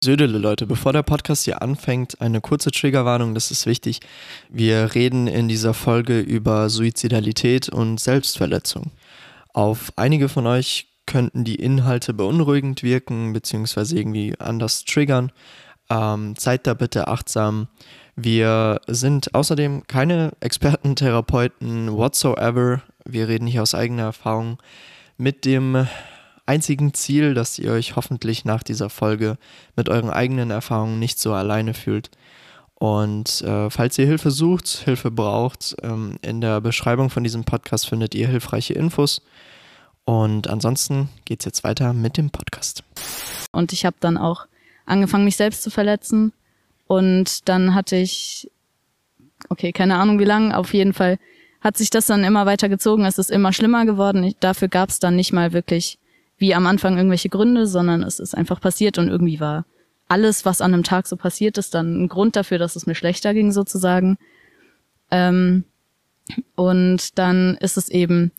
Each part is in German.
Södele, Leute, bevor der Podcast hier anfängt, eine kurze Triggerwarnung, das ist wichtig. Wir reden in dieser Folge über Suizidalität und Selbstverletzung. Auf einige von euch könnten die Inhalte beunruhigend wirken, beziehungsweise irgendwie anders triggern. Ähm, seid da bitte achtsam. Wir sind außerdem keine Experten, Therapeuten whatsoever. Wir reden hier aus eigener Erfahrung mit dem einzigen Ziel, dass ihr euch hoffentlich nach dieser Folge mit euren eigenen Erfahrungen nicht so alleine fühlt. Und äh, falls ihr Hilfe sucht, Hilfe braucht, ähm, in der Beschreibung von diesem Podcast findet ihr hilfreiche Infos. Und ansonsten geht es jetzt weiter mit dem Podcast. Und ich habe dann auch angefangen, mich selbst zu verletzen. Und dann hatte ich, okay, keine Ahnung wie lange, auf jeden Fall hat sich das dann immer weiter gezogen. Es ist immer schlimmer geworden. Ich, dafür gab es dann nicht mal wirklich wie am Anfang irgendwelche Gründe, sondern es ist einfach passiert und irgendwie war alles, was an einem Tag so passiert ist, dann ein Grund dafür, dass es mir schlechter ging sozusagen. Ähm, und dann ist es eben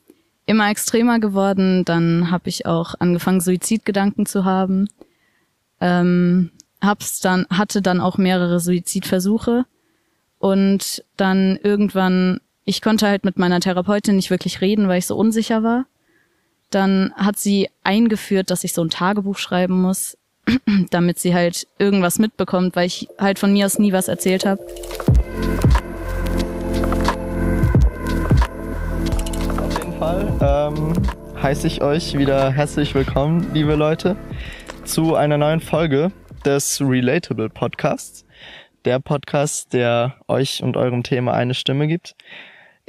immer extremer geworden. Dann habe ich auch angefangen, Suizidgedanken zu haben. Ähm, hab's dann, hatte dann auch mehrere Suizidversuche. Und dann irgendwann, ich konnte halt mit meiner Therapeutin nicht wirklich reden, weil ich so unsicher war. Dann hat sie eingeführt, dass ich so ein Tagebuch schreiben muss, damit sie halt irgendwas mitbekommt, weil ich halt von mir aus nie was erzählt habe. Auf jeden Fall ähm, heiße ich euch wieder herzlich willkommen, liebe Leute, zu einer neuen Folge des Relatable Podcasts. Der Podcast, der euch und eurem Thema eine Stimme gibt.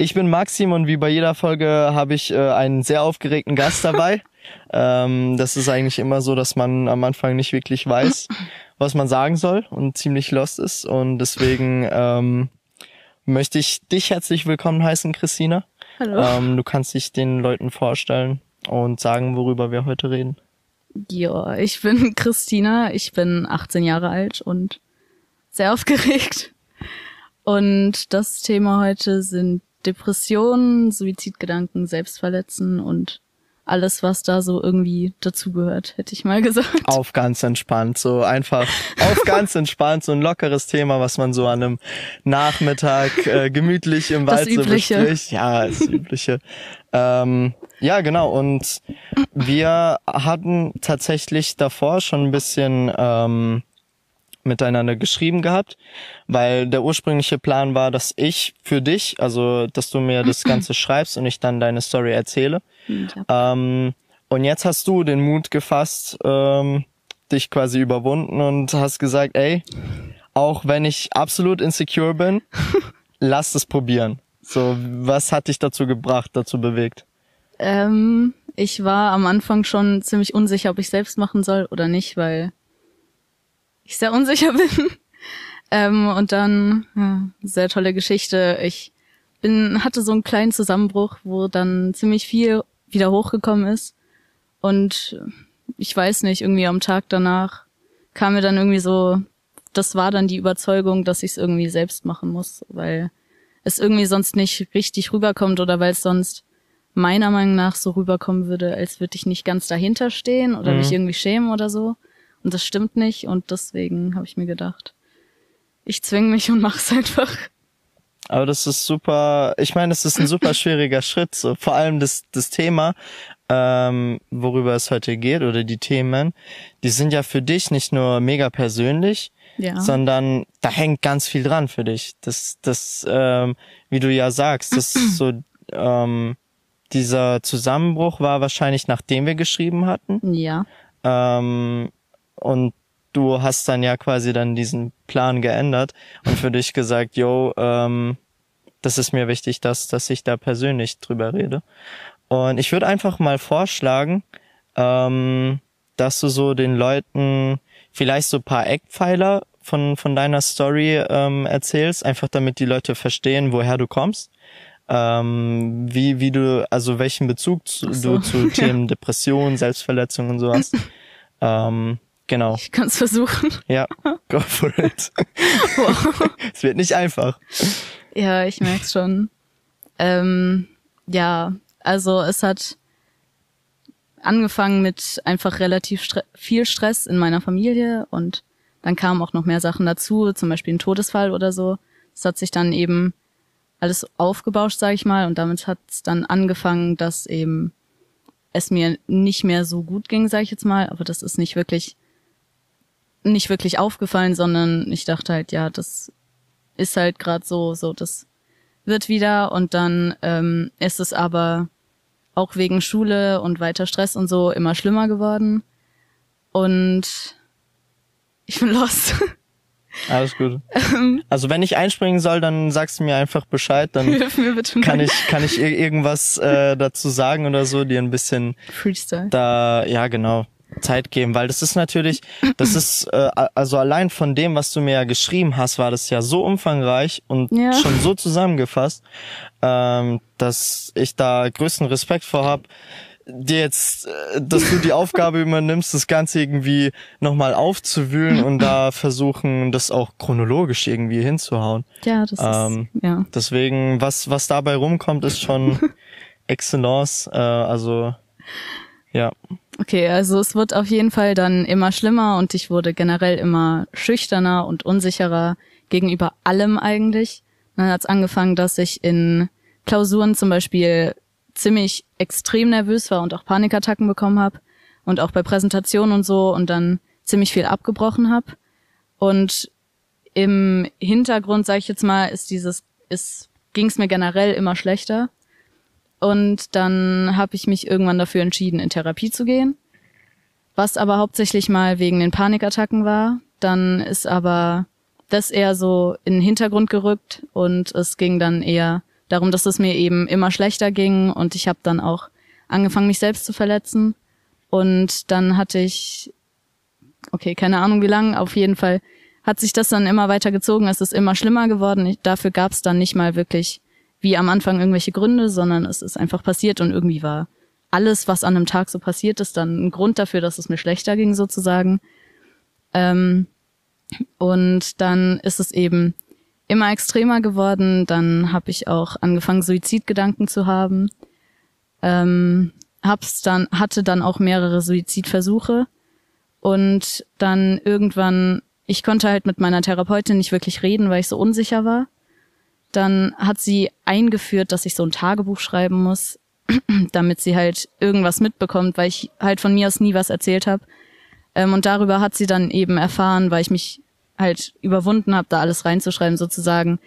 Ich bin Maxim und wie bei jeder Folge habe ich äh, einen sehr aufgeregten Gast dabei. ähm, das ist eigentlich immer so, dass man am Anfang nicht wirklich weiß, was man sagen soll und ziemlich lost ist. Und deswegen ähm, möchte ich dich herzlich willkommen heißen, Christina. Hallo. Ähm, du kannst dich den Leuten vorstellen und sagen, worüber wir heute reden. Ja, ich bin Christina, ich bin 18 Jahre alt und sehr aufgeregt. Und das Thema heute sind Depressionen, Suizidgedanken, Selbstverletzen und alles, was da so irgendwie dazugehört, hätte ich mal gesagt. Auf ganz entspannt, so einfach auf ganz entspannt, so ein lockeres Thema, was man so an einem Nachmittag äh, gemütlich im Wald das so Übliche. bespricht. Ja, das Übliche. ähm, ja, genau. Und wir hatten tatsächlich davor schon ein bisschen ähm, miteinander geschrieben gehabt, weil der ursprüngliche Plan war, dass ich für dich, also dass du mir das Ganze schreibst und ich dann deine Story erzähle. Ja. Ähm, und jetzt hast du den Mut gefasst, ähm, dich quasi überwunden und hast gesagt, ey, auch wenn ich absolut insecure bin, lass es probieren. So, was hat dich dazu gebracht, dazu bewegt? Ähm, ich war am Anfang schon ziemlich unsicher, ob ich selbst machen soll oder nicht, weil ich sehr unsicher bin. ähm, und dann, ja, sehr tolle Geschichte. Ich bin, hatte so einen kleinen Zusammenbruch, wo dann ziemlich viel wieder hochgekommen ist. Und ich weiß nicht, irgendwie am Tag danach kam mir dann irgendwie so, das war dann die Überzeugung, dass ich es irgendwie selbst machen muss, weil es irgendwie sonst nicht richtig rüberkommt oder weil es sonst meiner Meinung nach so rüberkommen würde, als würde ich nicht ganz dahinter stehen oder Mhm. mich irgendwie schämen oder so. Und das stimmt nicht und deswegen habe ich mir gedacht, ich zwing mich und mach's einfach. Aber das ist super, ich meine, es ist ein super schwieriger Schritt, so vor allem das, das Thema, ähm, worüber es heute geht, oder die Themen, die sind ja für dich nicht nur mega persönlich, Ja. sondern da hängt ganz viel dran für dich. Das, das, ähm, wie du ja sagst, das ist so, ähm, dieser Zusammenbruch war wahrscheinlich nachdem wir geschrieben hatten. ja. Ähm, und du hast dann ja quasi dann diesen Plan geändert und für dich gesagt, yo, ähm, das ist mir wichtig, dass, dass ich da persönlich drüber rede. Und ich würde einfach mal vorschlagen, ähm, dass du so den Leuten vielleicht so ein paar Eckpfeiler von, von deiner Story ähm, erzählst, einfach damit die Leute verstehen, woher du kommst. Ähm, wie, wie du, also welchen Bezug zu, so. du zu Themen Depression, Selbstverletzung und so hast. ähm, genau. Ich kann's versuchen. Ja, go for it. Wow. es wird nicht einfach. Ja, ich merk's schon. Ähm, ja, also es hat angefangen mit einfach relativ stre viel Stress in meiner Familie und dann kamen auch noch mehr Sachen dazu, zum Beispiel ein Todesfall oder so. Es hat sich dann eben alles aufgebauscht, sage ich mal, und damit hat es dann angefangen, dass eben es mir nicht mehr so gut ging, sage ich jetzt mal, aber das ist nicht wirklich nicht wirklich aufgefallen, sondern ich dachte halt, ja, das ist halt gerade so, so das wird wieder und dann ähm, ist es aber auch wegen Schule und weiter Stress und so immer schlimmer geworden und ich bin lost. Alles gut. Also wenn ich einspringen soll, dann sagst du mir einfach Bescheid, dann kann ich kann ich irgendwas äh, dazu sagen oder so, dir ein bisschen Freestyle. Da ja genau Zeit geben, weil das ist natürlich, das ist äh, also allein von dem, was du mir ja geschrieben hast, war das ja so umfangreich und ja. schon so zusammengefasst, ähm, dass ich da größten Respekt vor hab dir jetzt, äh, dass du die Aufgabe übernimmst, das Ganze irgendwie nochmal aufzuwühlen und da versuchen, das auch chronologisch irgendwie hinzuhauen. Ja, das ähm, ist, ja. Deswegen, was, was dabei rumkommt, ist schon Excellence, äh, also, ja. Okay, also es wird auf jeden Fall dann immer schlimmer und ich wurde generell immer schüchterner und unsicherer gegenüber allem eigentlich. dann hat es angefangen, dass ich in Klausuren zum Beispiel ziemlich extrem nervös war und auch Panikattacken bekommen habe und auch bei Präsentationen und so und dann ziemlich viel abgebrochen habe. Und im Hintergrund, sage ich jetzt mal, ist dieses, ist, ging es mir generell immer schlechter. Und dann habe ich mich irgendwann dafür entschieden, in Therapie zu gehen. Was aber hauptsächlich mal wegen den Panikattacken war. Dann ist aber das eher so in den Hintergrund gerückt und es ging dann eher darum, dass es mir eben immer schlechter ging und ich habe dann auch angefangen, mich selbst zu verletzen. Und dann hatte ich, okay, keine Ahnung wie lang, auf jeden Fall hat sich das dann immer weiter gezogen, es ist immer schlimmer geworden. Ich, dafür gab es dann nicht mal wirklich wie am Anfang irgendwelche Gründe, sondern es ist einfach passiert und irgendwie war alles, was an einem Tag so passiert ist, dann ein Grund dafür, dass es mir schlechter ging sozusagen. Ähm, und dann ist es eben immer extremer geworden. Dann habe ich auch angefangen, Suizidgedanken zu haben. Ähm, hab's dann, hatte dann auch mehrere Suizidversuche. Und dann irgendwann, ich konnte halt mit meiner Therapeutin nicht wirklich reden, weil ich so unsicher war. Dann hat sie eingeführt, dass ich so ein Tagebuch schreiben muss, damit sie halt irgendwas mitbekommt, weil ich halt von mir aus nie was erzählt habe. Ähm, und darüber hat sie dann eben erfahren, weil ich mich halt überwunden habe, da alles reinzuschreiben, sozusagen,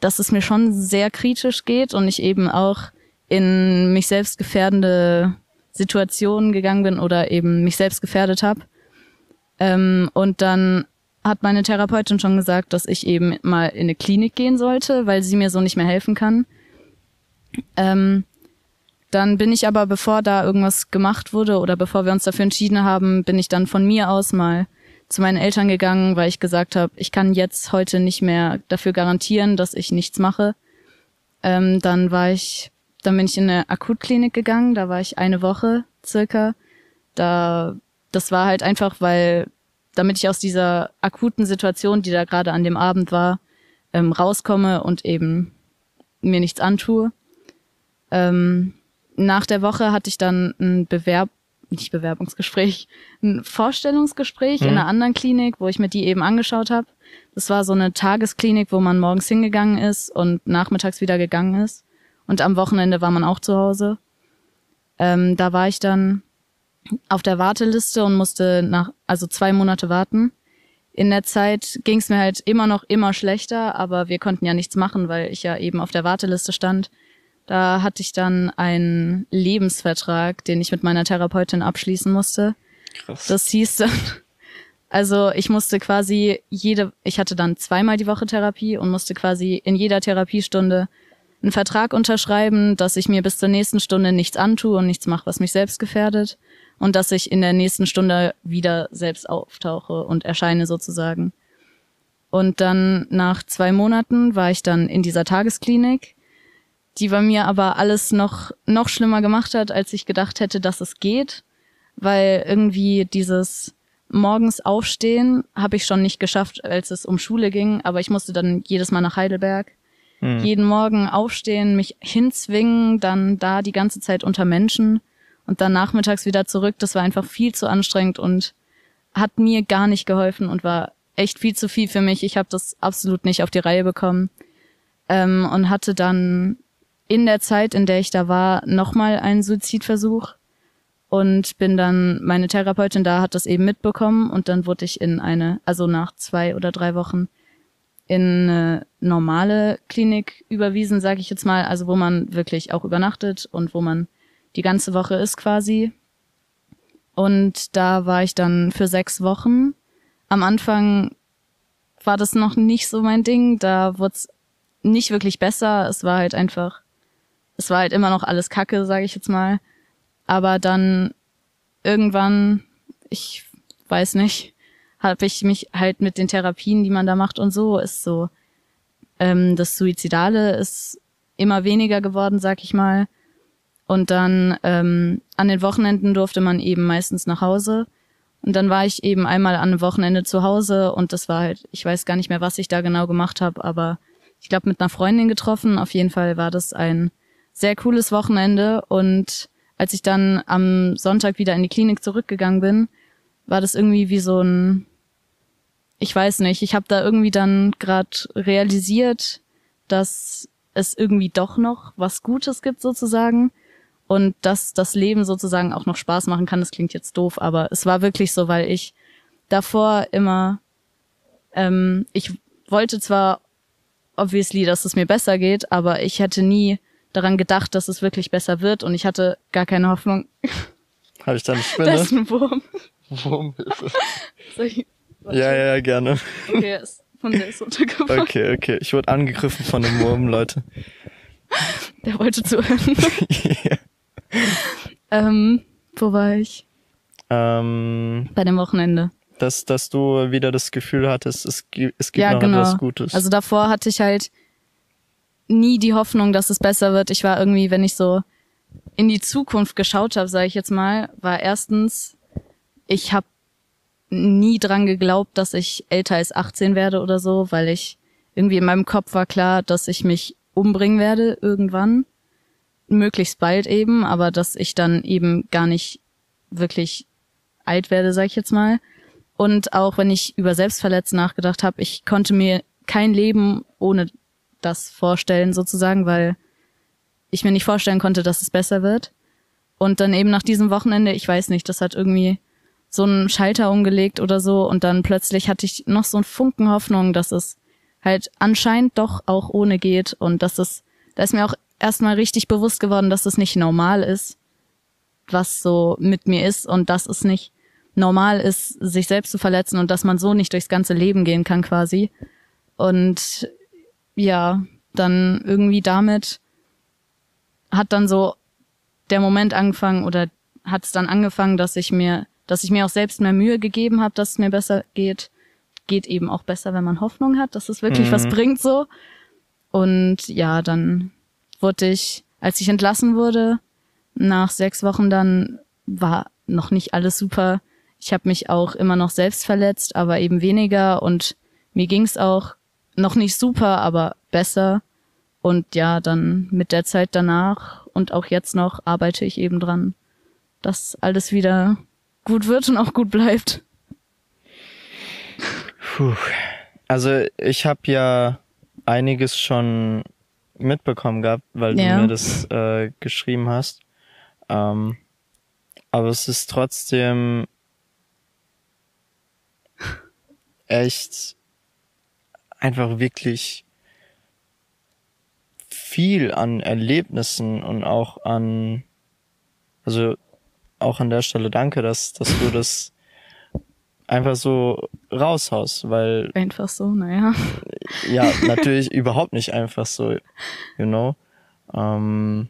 dass es mir schon sehr kritisch geht und ich eben auch in mich selbst gefährdende Situationen gegangen bin oder eben mich selbst gefährdet habe. Ähm, und dann hat meine Therapeutin schon gesagt, dass ich eben mal in eine Klinik gehen sollte, weil sie mir so nicht mehr helfen kann. Ähm, dann bin ich aber, bevor da irgendwas gemacht wurde oder bevor wir uns dafür entschieden haben, bin ich dann von mir aus mal zu meinen Eltern gegangen, weil ich gesagt habe, ich kann jetzt heute nicht mehr dafür garantieren, dass ich nichts mache. Ähm, dann war ich, dann bin ich in eine Akutklinik gegangen, da war ich eine Woche circa. Da, das war halt einfach, weil, damit ich aus dieser akuten Situation, die da gerade an dem Abend war, ähm, rauskomme und eben mir nichts antue. Ähm, nach der Woche hatte ich dann ein Bewerb nicht Bewerbungsgespräch, ein Vorstellungsgespräch mhm. in einer anderen Klinik, wo ich mir die eben angeschaut habe. Das war so eine Tagesklinik, wo man morgens hingegangen ist und nachmittags wieder gegangen ist. Und am Wochenende war man auch zu Hause. Ähm, da war ich dann auf der Warteliste und musste nach, also zwei Monate warten. In der Zeit ging es mir halt immer noch immer schlechter, aber wir konnten ja nichts machen, weil ich ja eben auf der Warteliste stand. Da hatte ich dann einen Lebensvertrag, den ich mit meiner Therapeutin abschließen musste. Krass. Das hieß dann, also ich musste quasi jede, ich hatte dann zweimal die Woche Therapie und musste quasi in jeder Therapiestunde einen Vertrag unterschreiben, dass ich mir bis zur nächsten Stunde nichts antue und nichts mache, was mich selbst gefährdet und dass ich in der nächsten Stunde wieder selbst auftauche und erscheine sozusagen. Und dann nach zwei Monaten war ich dann in dieser Tagesklinik die bei mir aber alles noch, noch schlimmer gemacht hat, als ich gedacht hätte, dass es geht, weil irgendwie dieses morgens aufstehen habe ich schon nicht geschafft, als es um Schule ging, aber ich musste dann jedes Mal nach Heidelberg. Mhm. Jeden Morgen aufstehen, mich hinzwingen, dann da die ganze Zeit unter Menschen und dann nachmittags wieder zurück. Das war einfach viel zu anstrengend und hat mir gar nicht geholfen und war echt viel zu viel für mich. Ich habe das absolut nicht auf die Reihe bekommen ähm, und hatte dann in der Zeit, in der ich da war, nochmal einen Suizidversuch und bin dann, meine Therapeutin da hat das eben mitbekommen und dann wurde ich in eine, also nach zwei oder drei Wochen in eine normale Klinik überwiesen, sage ich jetzt mal, also wo man wirklich auch übernachtet und wo man die ganze Woche ist quasi. Und da war ich dann für sechs Wochen. Am Anfang war das noch nicht so mein Ding, da wurde es nicht wirklich besser. Es war halt einfach, es war halt immer noch alles Kacke, sage ich jetzt mal. Aber dann irgendwann, ich weiß nicht, habe ich mich halt mit den Therapien, die man da macht und so, ist so, ähm, das Suizidale ist immer weniger geworden, sag ich mal. Und dann ähm, an den Wochenenden durfte man eben meistens nach Hause. Und dann war ich eben einmal an einem Wochenende zu Hause und das war halt, ich weiß gar nicht mehr, was ich da genau gemacht habe, aber ich glaube mit einer Freundin getroffen. Auf jeden Fall war das ein sehr cooles Wochenende und als ich dann am Sonntag wieder in die Klinik zurückgegangen bin, war das irgendwie wie so ein, ich weiß nicht, ich habe da irgendwie dann gerade realisiert, dass es irgendwie doch noch was Gutes gibt sozusagen und dass das Leben sozusagen auch noch Spaß machen kann. Das klingt jetzt doof, aber es war wirklich so, weil ich davor immer, ähm, ich wollte zwar obviously, dass es mir besser geht, aber ich hätte nie daran gedacht, dass es wirklich besser wird und ich hatte gar keine Hoffnung. Habe ich da eine Spinne? Das ist ein Wurm. Wurmhilfe. Soll ich, Ja, ja, ja, gerne. Okay, von der ist runtergefallen. Okay, okay. Ich wurde angegriffen von einem Wurm, Leute. Der wollte zuhören. ja. ähm, wo war ich? ähm, Bei dem Wochenende. dass, dass du wieder das Gefühl hattest, es gibt, es gibt ja, noch genau. etwas Gutes. Also davor hatte ich halt nie die Hoffnung, dass es besser wird. Ich war irgendwie, wenn ich so in die Zukunft geschaut habe, sage ich jetzt mal, war erstens, ich habe nie dran geglaubt, dass ich älter als 18 werde oder so, weil ich irgendwie in meinem Kopf war klar, dass ich mich umbringen werde irgendwann, möglichst bald eben, aber dass ich dann eben gar nicht wirklich alt werde, sage ich jetzt mal. Und auch wenn ich über Selbstverletzen nachgedacht habe, ich konnte mir kein Leben ohne das vorstellen sozusagen, weil ich mir nicht vorstellen konnte, dass es besser wird. Und dann eben nach diesem Wochenende, ich weiß nicht, das hat irgendwie so einen Schalter umgelegt oder so und dann plötzlich hatte ich noch so einen Funken Hoffnung, dass es halt anscheinend doch auch ohne geht und dass es, da ist mir auch erstmal richtig bewusst geworden, dass es nicht normal ist, was so mit mir ist und dass es nicht normal ist, sich selbst zu verletzen und dass man so nicht durchs ganze Leben gehen kann quasi. Und ja, dann irgendwie damit hat dann so der Moment angefangen oder hat es dann angefangen, dass ich mir, dass ich mir auch selbst mehr Mühe gegeben habe, dass es mir besser geht. Geht eben auch besser, wenn man Hoffnung hat, dass es wirklich Mhm. was bringt so. Und ja, dann wurde ich, als ich entlassen wurde, nach sechs Wochen dann war noch nicht alles super. Ich habe mich auch immer noch selbst verletzt, aber eben weniger und mir ging's auch noch nicht super, aber besser. Und ja, dann mit der Zeit danach und auch jetzt noch arbeite ich eben dran, dass alles wieder gut wird und auch gut bleibt. Puh. Also ich habe ja einiges schon mitbekommen gehabt, weil Ja. du mir das äh, geschrieben hast. Ähm, aber es ist trotzdem echt einfach wirklich viel an Erlebnissen und auch an, also auch an der Stelle danke, dass, dass du das einfach so raushaust, weil Einfach so, naja. ja, natürlich überhaupt nicht einfach so, you know. Ähm,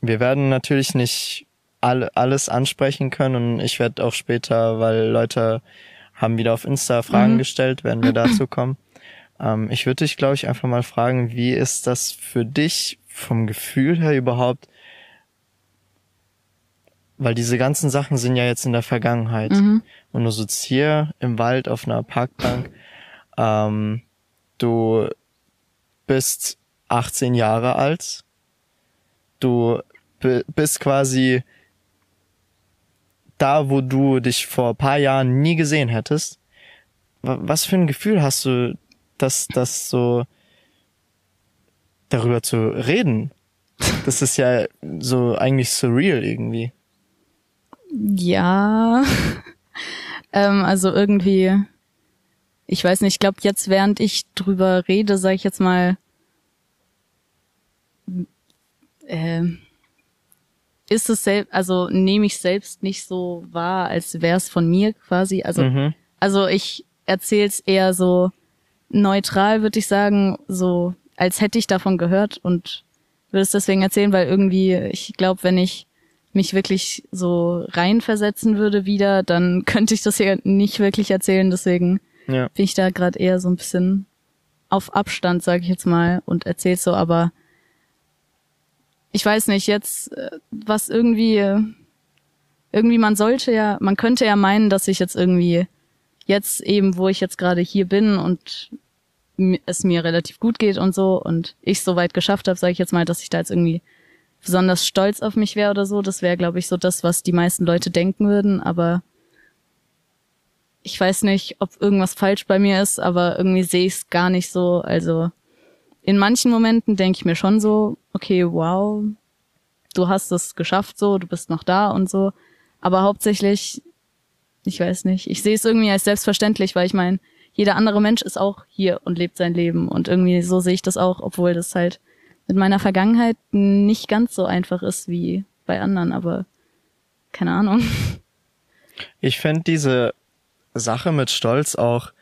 wir werden natürlich nicht alle, alles ansprechen können und ich werde auch später, weil Leute haben wieder auf Insta Fragen Mhm. gestellt, werden wir dazu kommen. Ähm, ich würde dich, glaube ich, einfach mal fragen, wie ist das für dich vom Gefühl her überhaupt? Weil diese ganzen Sachen sind ja jetzt in der Vergangenheit. Mhm. Und du sitzt hier im Wald auf einer Parkbank. Ähm, du bist 18 Jahre alt. Du bi- bist quasi da, wo du dich vor ein paar Jahren nie gesehen hättest. was für ein Gefühl hast du, dass das so darüber zu reden? Das ist ja so eigentlich surreal irgendwie. Ja. ähm, also irgendwie, ich weiß nicht, ich glaube jetzt, während ich drüber rede, sage ich jetzt mal, äh, ist es selbst, also nehme ich selbst nicht so wahr, als wäre es von mir quasi. Also, mhm. also ich erzähle es eher so neutral, würde ich sagen, so als hätte ich davon gehört und würde es deswegen erzählen, weil irgendwie, ich glaube, wenn ich mich wirklich so reinversetzen würde wieder, dann könnte ich das hier nicht wirklich erzählen. Deswegen ja. bin ich da gerade eher so ein bisschen auf Abstand, sage ich jetzt mal, und erzähl so, aber ich weiß nicht, jetzt, äh, was irgendwie, irgendwie man sollte ja, man könnte ja meinen, dass ich jetzt irgendwie jetzt eben, wo ich jetzt gerade hier bin und es mir relativ gut geht und so und ich so weit geschafft habe, sage ich jetzt mal, dass ich da jetzt irgendwie besonders stolz auf mich wäre oder so. Das wäre, glaube ich, so das, was die meisten Leute denken würden. Aber ich weiß nicht, ob irgendwas falsch bei mir ist, aber irgendwie sehe ich es gar nicht so. Also in manchen Momenten denke ich mir schon so, okay, wow, du hast es geschafft so, du bist noch da und so. Aber hauptsächlich, ich weiß nicht, ich sehe es irgendwie als selbstverständlich, weil ich meine, jeder andere Mensch ist auch hier und lebt sein Leben. Und irgendwie so sehe ich das auch, obwohl das halt mit meiner Vergangenheit nicht ganz so einfach ist wie bei anderen, aber keine Ahnung. Ich finde diese Sache mit Stolz auch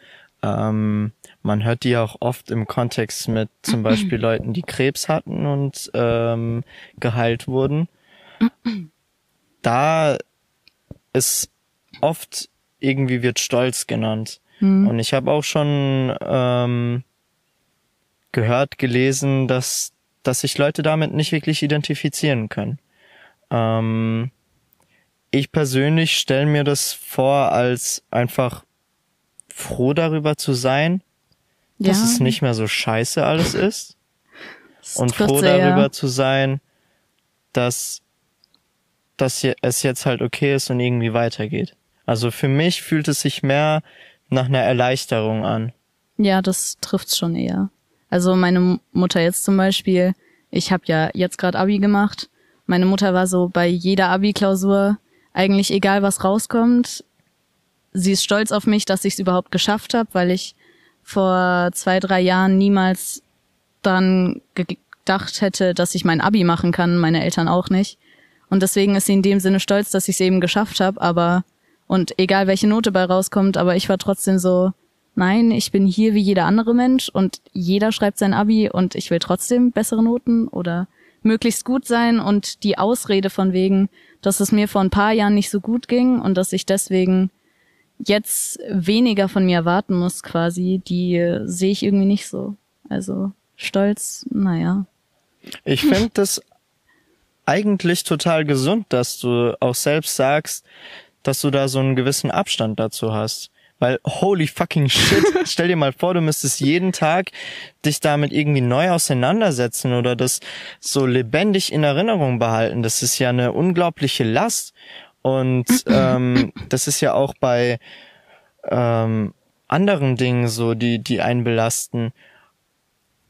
ähm, man hört die auch oft im Kontext mit zum Beispiel Leuten, die Krebs hatten und ähm, geheilt wurden. Da ist oft irgendwie wird Stolz genannt. Mhm. Und ich habe auch schon ähm, gehört, gelesen, dass, dass sich Leute damit nicht wirklich identifizieren können. Ähm, ich persönlich stelle mir das vor als einfach froh darüber zu sein, dass ja. es nicht mehr so scheiße alles ist. und froh darüber zu sein, dass, dass es jetzt halt okay ist und irgendwie weitergeht. Also für mich fühlt es sich mehr nach einer Erleichterung an. Ja, das trifft's schon eher. Also meine Mutter jetzt zum Beispiel, ich habe ja jetzt gerade Abi gemacht. Meine Mutter war so bei jeder Abi-Klausur eigentlich egal, was rauskommt, sie ist stolz auf mich, dass ich es überhaupt geschafft habe, weil ich vor zwei, drei Jahren niemals dann gedacht hätte, dass ich mein Abi machen kann, meine Eltern auch nicht. Und deswegen ist sie in dem Sinne stolz, dass ich es eben geschafft habe, aber und egal welche Note bei rauskommt, aber ich war trotzdem so, nein, ich bin hier wie jeder andere Mensch und jeder schreibt sein Abi und ich will trotzdem bessere Noten oder möglichst gut sein und die Ausrede von wegen, dass es mir vor ein paar Jahren nicht so gut ging und dass ich deswegen jetzt weniger von mir erwarten muss, quasi, die äh, sehe ich irgendwie nicht so. Also stolz, naja. Ich finde das eigentlich total gesund, dass du auch selbst sagst, dass du da so einen gewissen Abstand dazu hast. Weil holy fucking shit, stell dir mal vor, du müsstest jeden Tag dich damit irgendwie neu auseinandersetzen oder das so lebendig in Erinnerung behalten. Das ist ja eine unglaubliche Last. Und ähm, das ist ja auch bei ähm, anderen Dingen so, die, die einen belasten.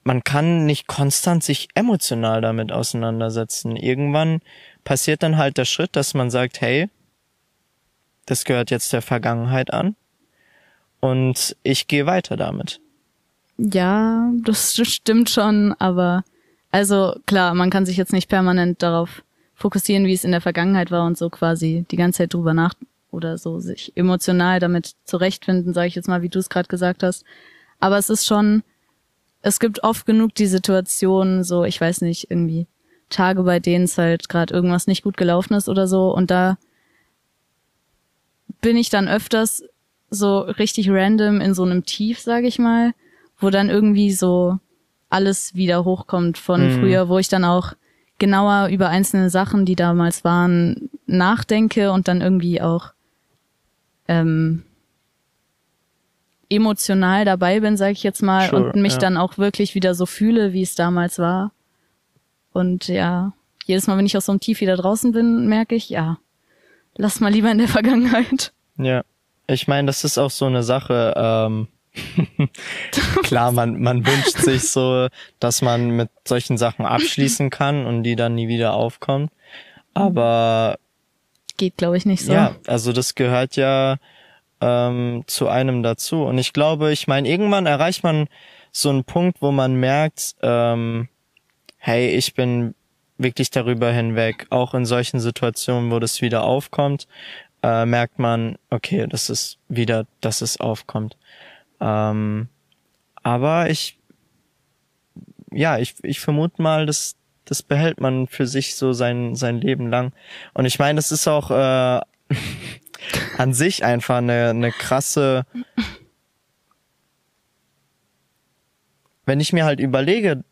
Man kann nicht konstant sich emotional damit auseinandersetzen. Irgendwann passiert dann halt der Schritt, dass man sagt, hey, das gehört jetzt der Vergangenheit an und ich gehe weiter damit. Ja, das stimmt schon, aber also klar, man kann sich jetzt nicht permanent darauf fokussieren, wie es in der Vergangenheit war und so quasi die ganze Zeit drüber nach oder so sich emotional damit zurechtfinden, sage ich jetzt mal, wie du es gerade gesagt hast. Aber es ist schon, es gibt oft genug die Situation, so ich weiß nicht, irgendwie Tage, bei denen es halt gerade irgendwas nicht gut gelaufen ist oder so und da bin ich dann öfters so richtig random in so einem Tief, sage ich mal, wo dann irgendwie so alles wieder hochkommt von mhm. früher, wo ich dann auch genauer über einzelne Sachen, die damals waren, nachdenke und dann irgendwie auch ähm, emotional dabei bin, sage ich jetzt mal, sure, und mich ja. dann auch wirklich wieder so fühle, wie es damals war. Und ja, jedes Mal, wenn ich aus so einem Tief wieder draußen bin, merke ich, ja, lass mal lieber in der Vergangenheit. Ja, Ich meine, das ist auch so eine Sache. Ähm, klar, man, man wünscht sich so, dass man mit solchen Sachen abschließen kann und die dann nie wieder aufkommen. Aber geht, glaube ich, nicht so. Ja, also das gehört ja ähm, zu einem dazu. Und ich glaube, ich meine, irgendwann erreicht man so einen Punkt, wo man merkt, ähm, hey, ich bin wirklich darüber hinweg. Auch in solchen Situationen, wo das wieder aufkommt, äh, merkt man, okay, das ist wieder, dass es aufkommt. Ähm, aber ich, ja, ich, ich vermute mal, dass das behält man für sich so sein, sein Leben lang. Und ich meine, das ist auch äh, an sich einfach eine, eine krasse. Wenn ich mir halt überlege,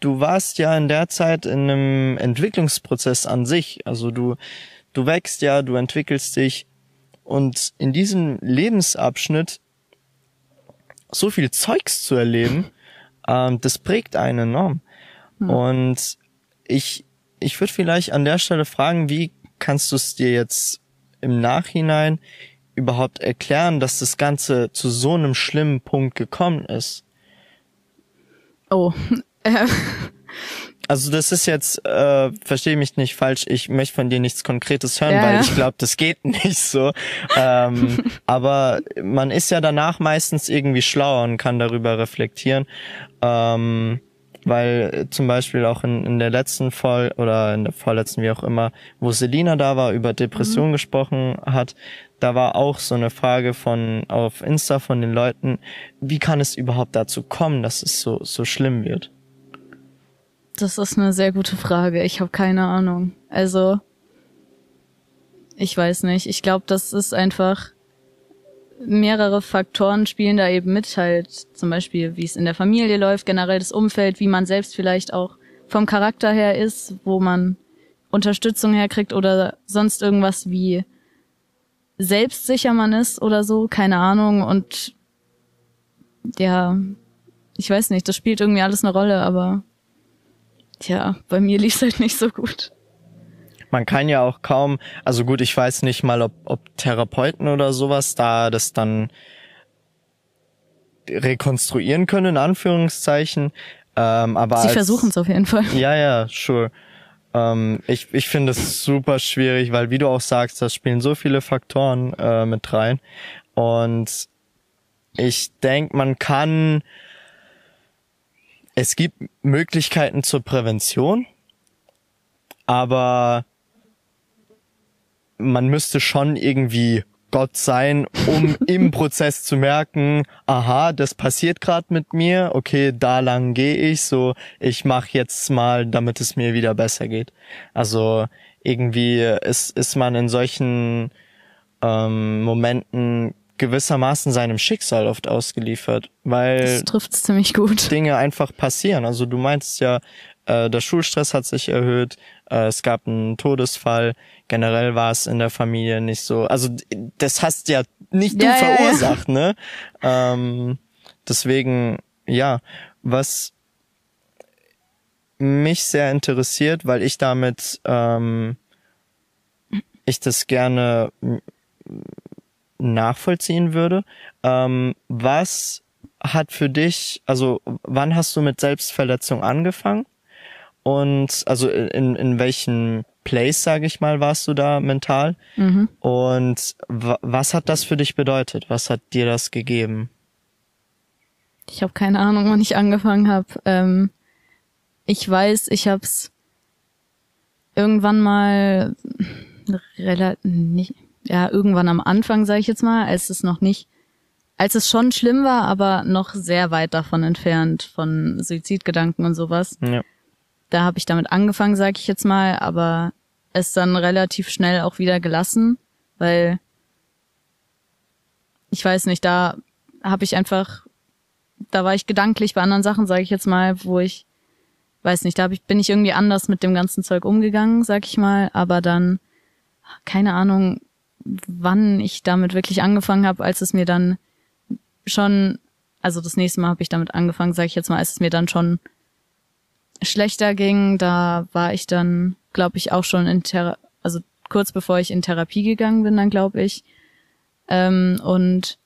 du warst ja in der Zeit in einem Entwicklungsprozess an sich. Also du, du wächst ja, du entwickelst dich und in diesem Lebensabschnitt so viel Zeugs zu erleben, ähm, das prägt einen enorm. Hm. Und ich, ich würde vielleicht an der Stelle fragen, wie kannst du es dir jetzt im Nachhinein überhaupt erklären, dass das Ganze zu so einem schlimmen Punkt gekommen ist? Oh, äh, also das ist jetzt, äh, verstehe mich nicht falsch, ich möchte von dir nichts Konkretes hören, ja, weil ich glaube, das geht nicht so. ähm, aber man ist ja danach meistens irgendwie schlauer und kann darüber reflektieren. Ähm, weil zum Beispiel auch in, in der letzten Folge oder in der vorletzten, wie auch immer, wo Selina da war, über Depression mhm. gesprochen hat, da war auch so eine Frage von auf Insta von den Leuten, wie kann es überhaupt dazu kommen, dass es so, so schlimm wird? Das ist eine sehr gute Frage. Ich habe keine Ahnung. Also, ich weiß nicht. Ich glaube, das ist einfach mehrere Faktoren spielen da eben mit, halt zum Beispiel, wie es in der Familie läuft, generell das Umfeld, wie man selbst vielleicht auch vom Charakter her ist, wo man Unterstützung herkriegt oder sonst irgendwas wie selbstsicher man ist oder so, keine Ahnung. Und ja, ich weiß nicht, das spielt irgendwie alles eine Rolle, aber Tja, bei mir lief's halt nicht so gut. Man kann ja auch kaum, also gut, ich weiß nicht mal, ob, ob Therapeuten oder sowas da das dann rekonstruieren können, in Anführungszeichen. Ähm, aber Sie versuchen es auf jeden Fall. Ja, ja, sure. Ähm, ich ich finde es super schwierig, weil wie du auch sagst, da spielen so viele Faktoren äh, mit rein. Und ich denke, man kann es gibt Möglichkeiten zur Prävention, aber man müsste schon irgendwie Gott sein, um im Prozess zu merken, aha, das passiert gerade mit mir, okay, da lang gehe ich, so ich mache jetzt mal, damit es mir wieder besser geht. Also irgendwie ist, ist man in solchen ähm, Momenten gewissermaßen seinem Schicksal oft ausgeliefert, weil das trifft's ziemlich gut. Dinge einfach passieren. Also du meinst ja, äh, der Schulstress hat sich erhöht, äh, es gab einen Todesfall, generell war es in der Familie nicht so. Also das hast ja nicht du ja, verursacht, ja, ja. ne? Ähm, deswegen, ja, was mich sehr interessiert, weil ich damit ähm, ich das gerne nachvollziehen würde. Ähm, was hat für dich, also wann hast du mit Selbstverletzung angefangen? Und also in, in welchem Place, sage ich mal, warst du da mental? Mhm. Und was hat das für dich bedeutet? Was hat dir das gegeben? Ich habe keine Ahnung, wann ich angefangen habe. Ähm, ich weiß, ich habe es irgendwann mal relativ nicht ja, irgendwann am Anfang, sage ich jetzt mal, als es noch nicht, als es schon schlimm war, aber noch sehr weit davon entfernt, von Suizidgedanken und sowas. Ja. Da habe ich damit angefangen, sage ich jetzt mal, aber es dann relativ schnell auch wieder gelassen, weil ich weiß nicht, da habe ich einfach, da war ich gedanklich bei anderen Sachen, sage ich jetzt mal, wo ich, weiß nicht, da hab ich, bin ich irgendwie anders mit dem ganzen Zeug umgegangen, sag ich mal, aber dann, keine Ahnung, wann ich damit wirklich angefangen habe, als es mir dann schon, also das nächste Mal habe ich damit angefangen, sage ich jetzt mal, als es mir dann schon schlechter ging, da war ich dann, glaube ich, auch schon in Thera also kurz bevor ich in Therapie gegangen bin, dann glaube ich. Ähm, und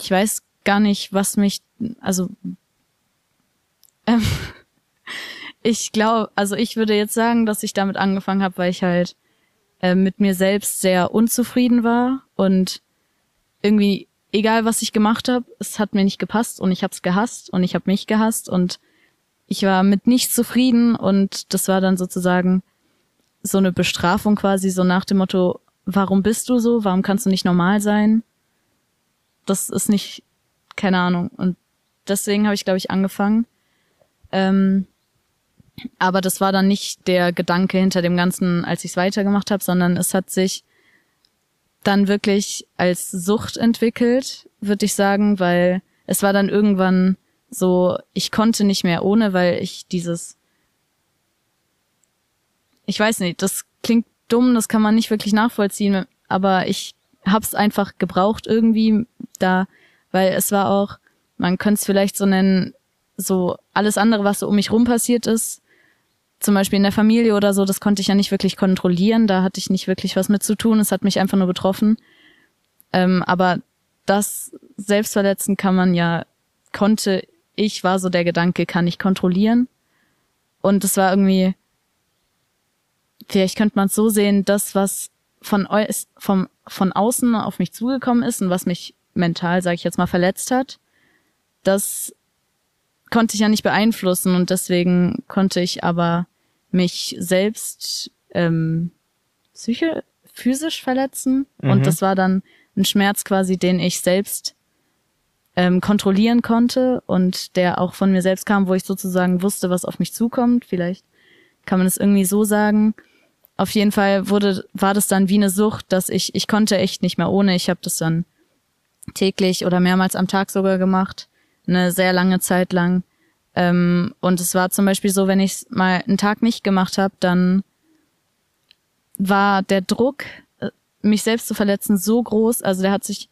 ich weiß gar nicht, was mich, also ähm, ich glaube, also ich würde jetzt sagen, dass ich damit angefangen habe, weil ich halt äh, mit mir selbst sehr unzufrieden war und irgendwie egal was ich gemacht habe, es hat mir nicht gepasst und ich habe es gehasst und ich habe mich gehasst und ich war mit nichts zufrieden und das war dann sozusagen so eine Bestrafung quasi so nach dem Motto, warum bist du so? Warum kannst du nicht normal sein? Das ist nicht, keine Ahnung. Und deswegen habe ich, glaube ich, angefangen. Ähm, aber das war dann nicht der Gedanke hinter dem Ganzen, als ich es weitergemacht habe, sondern es hat sich dann wirklich als Sucht entwickelt, würde ich sagen, weil es war dann irgendwann so, ich konnte nicht mehr ohne, weil ich dieses, ich weiß nicht, das klingt dumm, das kann man nicht wirklich nachvollziehen, aber ich hab's einfach gebraucht irgendwie da, weil es war auch, man könnte es vielleicht so nennen, so alles andere, was so um mich rum passiert ist, zum Beispiel in der Familie oder so, das konnte ich ja nicht wirklich kontrollieren, da hatte ich nicht wirklich was mit zu tun, es hat mich einfach nur betroffen. Ähm, aber das Selbstverletzen kann man ja, konnte ich, war so der Gedanke, kann ich kontrollieren. Und es war irgendwie, vielleicht könnte man es so sehen, das, was von, vom, von außen auf mich zugekommen ist und was mich mental, sage ich jetzt mal, verletzt hat, das konnte ich ja nicht beeinflussen und deswegen konnte ich aber mich selbst ähm, psychisch, physisch verletzen. Mhm. Und das war dann ein Schmerz quasi, den ich selbst ähm, kontrollieren konnte und der auch von mir selbst kam, wo ich sozusagen wusste, was auf mich zukommt. Vielleicht kann man es irgendwie so sagen. Auf jeden Fall wurde, war das dann wie eine Sucht, dass ich, ich konnte echt nicht mehr ohne. Ich habe das dann täglich oder mehrmals am Tag sogar gemacht, eine sehr lange Zeit lang. Ähm, und es war zum Beispiel so, wenn ich mal einen Tag nicht gemacht habe, dann war der Druck, äh, mich selbst zu verletzen, so groß. Also der hat sich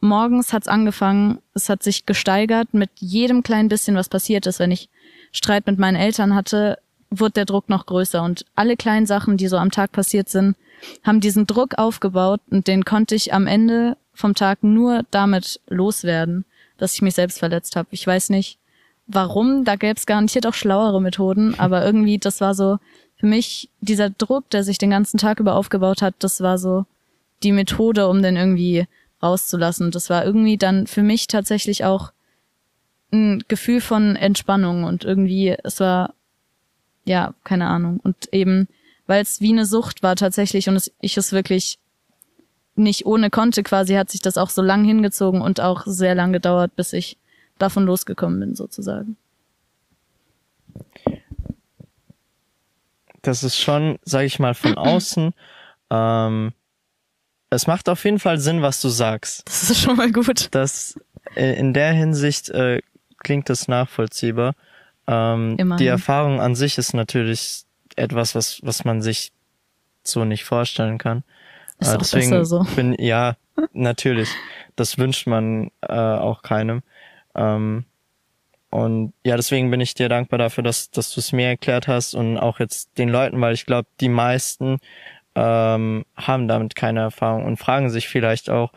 morgens hat's angefangen, es hat sich gesteigert mit jedem kleinen bisschen, was passiert ist. Wenn ich Streit mit meinen Eltern hatte, wurde der Druck noch größer. Und alle kleinen Sachen, die so am Tag passiert sind, haben diesen Druck aufgebaut und den konnte ich am Ende vom Tag nur damit loswerden, dass ich mich selbst verletzt habe. Ich weiß nicht, warum, da gäbe es garantiert auch schlauere Methoden, aber irgendwie, das war so, für mich, dieser Druck, der sich den ganzen Tag über aufgebaut hat, das war so die Methode, um den irgendwie rauszulassen. Das war irgendwie dann für mich tatsächlich auch ein Gefühl von Entspannung und irgendwie, es war, ja, keine Ahnung. Und eben, weil es wie eine Sucht war tatsächlich und es, ich es wirklich nicht ohne konnte quasi, hat sich das auch so lang hingezogen und auch sehr lang gedauert, bis ich davon losgekommen bin, sozusagen. Das ist schon, sage ich mal, von außen. Ähm, es macht auf jeden Fall Sinn, was du sagst. Das ist schon mal gut. Das äh, in der Hinsicht äh, klingt das nachvollziehbar. Ähm, die Erfahrung an sich ist natürlich etwas, was was man sich so nicht vorstellen kann. Ist äh, auch deswegen besser so. Bin, ja, natürlich. Das wünscht man äh, auch keinem. Ähm, und ja, deswegen bin ich dir dankbar dafür, dass, dass du es mir erklärt hast und auch jetzt den Leuten, weil ich glaube, die meisten ähm, haben damit keine Erfahrung und fragen sich vielleicht auch,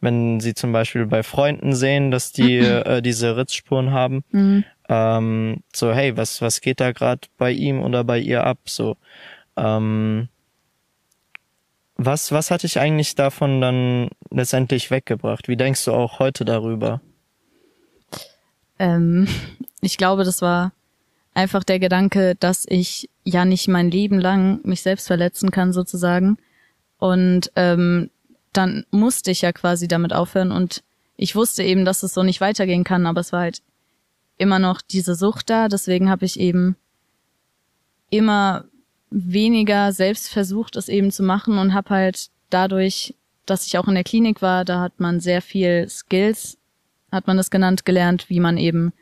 wenn sie zum Beispiel bei Freunden sehen, dass die äh, diese Ritzspuren haben, mhm. ähm, so hey, was was geht da gerade bei ihm oder bei ihr ab? So, ähm, was was hat dich eigentlich davon dann letztendlich weggebracht? Wie denkst du auch heute darüber? Ähm, ich glaube, das war einfach der Gedanke, dass ich ja nicht mein Leben lang mich selbst verletzen kann sozusagen. Und ähm, dann musste ich ja quasi damit aufhören und ich wusste eben, dass es so nicht weitergehen kann, aber es war halt immer noch diese Sucht da. Deswegen habe ich eben immer weniger selbst versucht, es eben zu machen und habe halt dadurch, dass ich auch in der Klinik war, da hat man sehr viel Skills hat man das genannt, gelernt, wie man eben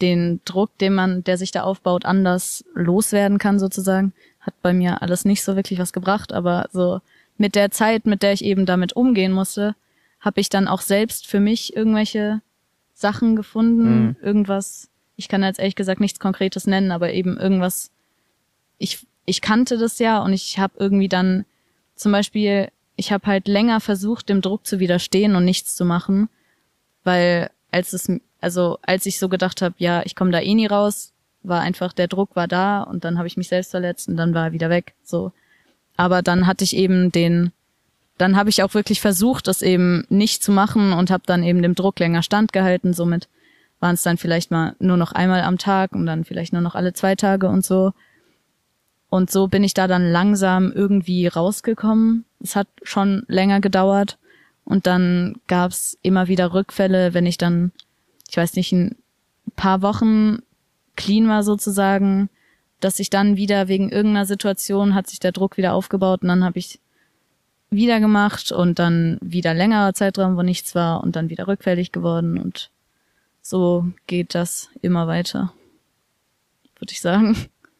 den Druck, den man, der sich da aufbaut, anders loswerden kann sozusagen. Hat bei mir alles nicht so wirklich was gebracht, aber so mit der Zeit, mit der ich eben damit umgehen musste, habe ich dann auch selbst für mich irgendwelche Sachen gefunden, mhm. irgendwas, ich kann jetzt ehrlich gesagt nichts Konkretes nennen, aber eben irgendwas, ich, ich kannte das ja und ich habe irgendwie dann zum Beispiel ich habe halt länger versucht, dem Druck zu widerstehen und nichts zu machen, weil als es, also als ich so gedacht habe, ja, ich komme da eh nie raus, war einfach der Druck war da und dann habe ich mich selbst verletzt und dann war er wieder weg. So, aber dann hatte ich eben den, dann habe ich auch wirklich versucht, das eben nicht zu machen und habe dann eben dem Druck länger standgehalten. Somit waren es dann vielleicht mal nur noch einmal am Tag und dann vielleicht nur noch alle zwei Tage und so. Und so bin ich da dann langsam irgendwie rausgekommen. Es hat schon länger gedauert. Und dann gab's immer wieder Rückfälle, wenn ich dann, ich weiß nicht, ein paar Wochen clean war sozusagen, dass ich dann wieder wegen irgendeiner Situation hat sich der Druck wieder aufgebaut und dann habe ich wieder gemacht und dann wieder längerer Zeitraum, wo nichts war und dann wieder rückfällig geworden und so geht das immer weiter, würde ich sagen.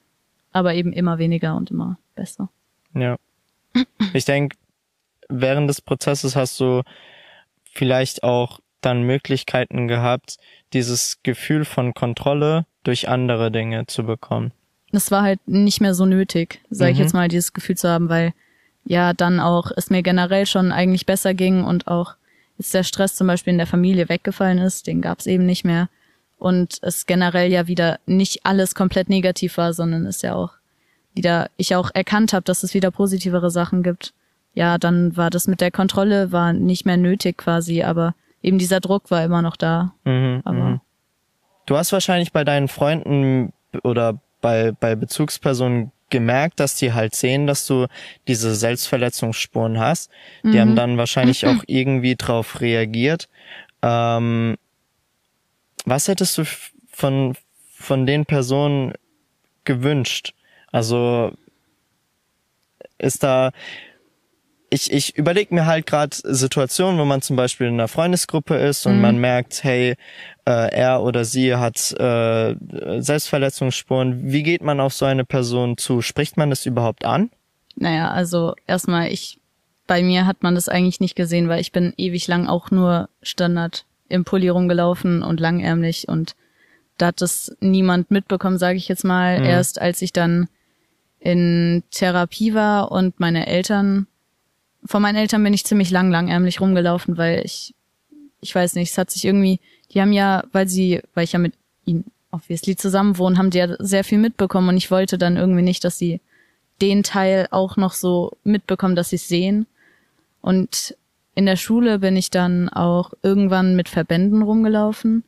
Aber eben immer weniger und immer besser. Ja. Ich denke, während des Prozesses hast du vielleicht auch dann Möglichkeiten gehabt, dieses Gefühl von Kontrolle durch andere Dinge zu bekommen. Es war halt nicht mehr so nötig, sage ich Mhm. jetzt mal, dieses Gefühl zu haben, weil ja dann auch es mir generell schon eigentlich besser ging und auch jetzt der Stress zum Beispiel in der Familie weggefallen ist, den gab es eben nicht mehr. Und es generell ja wieder nicht alles komplett negativ war, sondern es ja auch wieder, ich auch erkannt habe, dass es wieder positivere Sachen gibt. Ja, dann war das mit der Kontrolle, war nicht mehr nötig quasi, aber eben dieser Druck war immer noch da. Mhm, Aber mhm. Du hast wahrscheinlich bei deinen Freunden oder bei, bei Bezugspersonen gemerkt, dass die halt sehen, dass du diese Selbstverletzungsspuren hast. Die haben dann wahrscheinlich auch irgendwie drauf reagiert. Ähm, was hättest du von, von den Personen gewünscht? Also ist da, ich, ich überlege mir halt gerade Situationen, wo man zum Beispiel in einer Freundesgruppe ist und man merkt, hey, äh, er oder sie hat äh, Selbstverletzungsspuren. Wie geht man auf so eine Person zu? Spricht man das überhaupt an? Naja, also erstmal, ich, bei mir hat man das eigentlich nicht gesehen, weil ich bin ewig lang auch nur Standard im Pulli rumgelaufen und langärmlich und da hat das niemand mitbekommen, sage ich jetzt mal. Erst als ich dann in Therapie war und meine Eltern, von meinen Eltern bin ich ziemlich lang langärmlich rumgelaufen, weil ich, ich weiß nicht, es hat sich irgendwie, die haben ja, weil sie, weil ich ja mit ihnen obviously zusammen wohne, haben die ja sehr viel mitbekommen und ich wollte dann irgendwie nicht, dass sie den Teil auch noch so mitbekommen, dass sie es sehen. Und in der Schule bin ich dann auch irgendwann mit Verbänden rumgelaufen.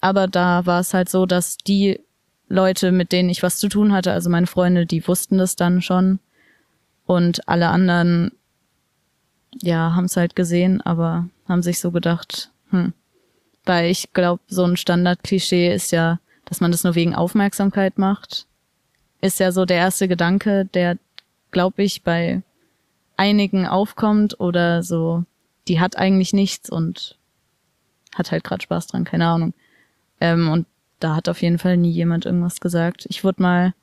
Aber da war es halt so, dass die Leute, mit denen ich was zu tun hatte, also meine Freunde, die wussten das dann schon. Und alle anderen, ja, haben es halt gesehen, aber haben sich so gedacht, hm. Weil ich glaube, so ein Standardklischee ist ja, dass man das nur wegen Aufmerksamkeit macht ist ja so der erste Gedanke, der, glaube ich, bei einigen aufkommt oder so, die hat eigentlich nichts und hat halt gerade Spaß dran, keine Ahnung. Ähm, und da hat auf jeden Fall nie jemand irgendwas gesagt. Ich wurde mal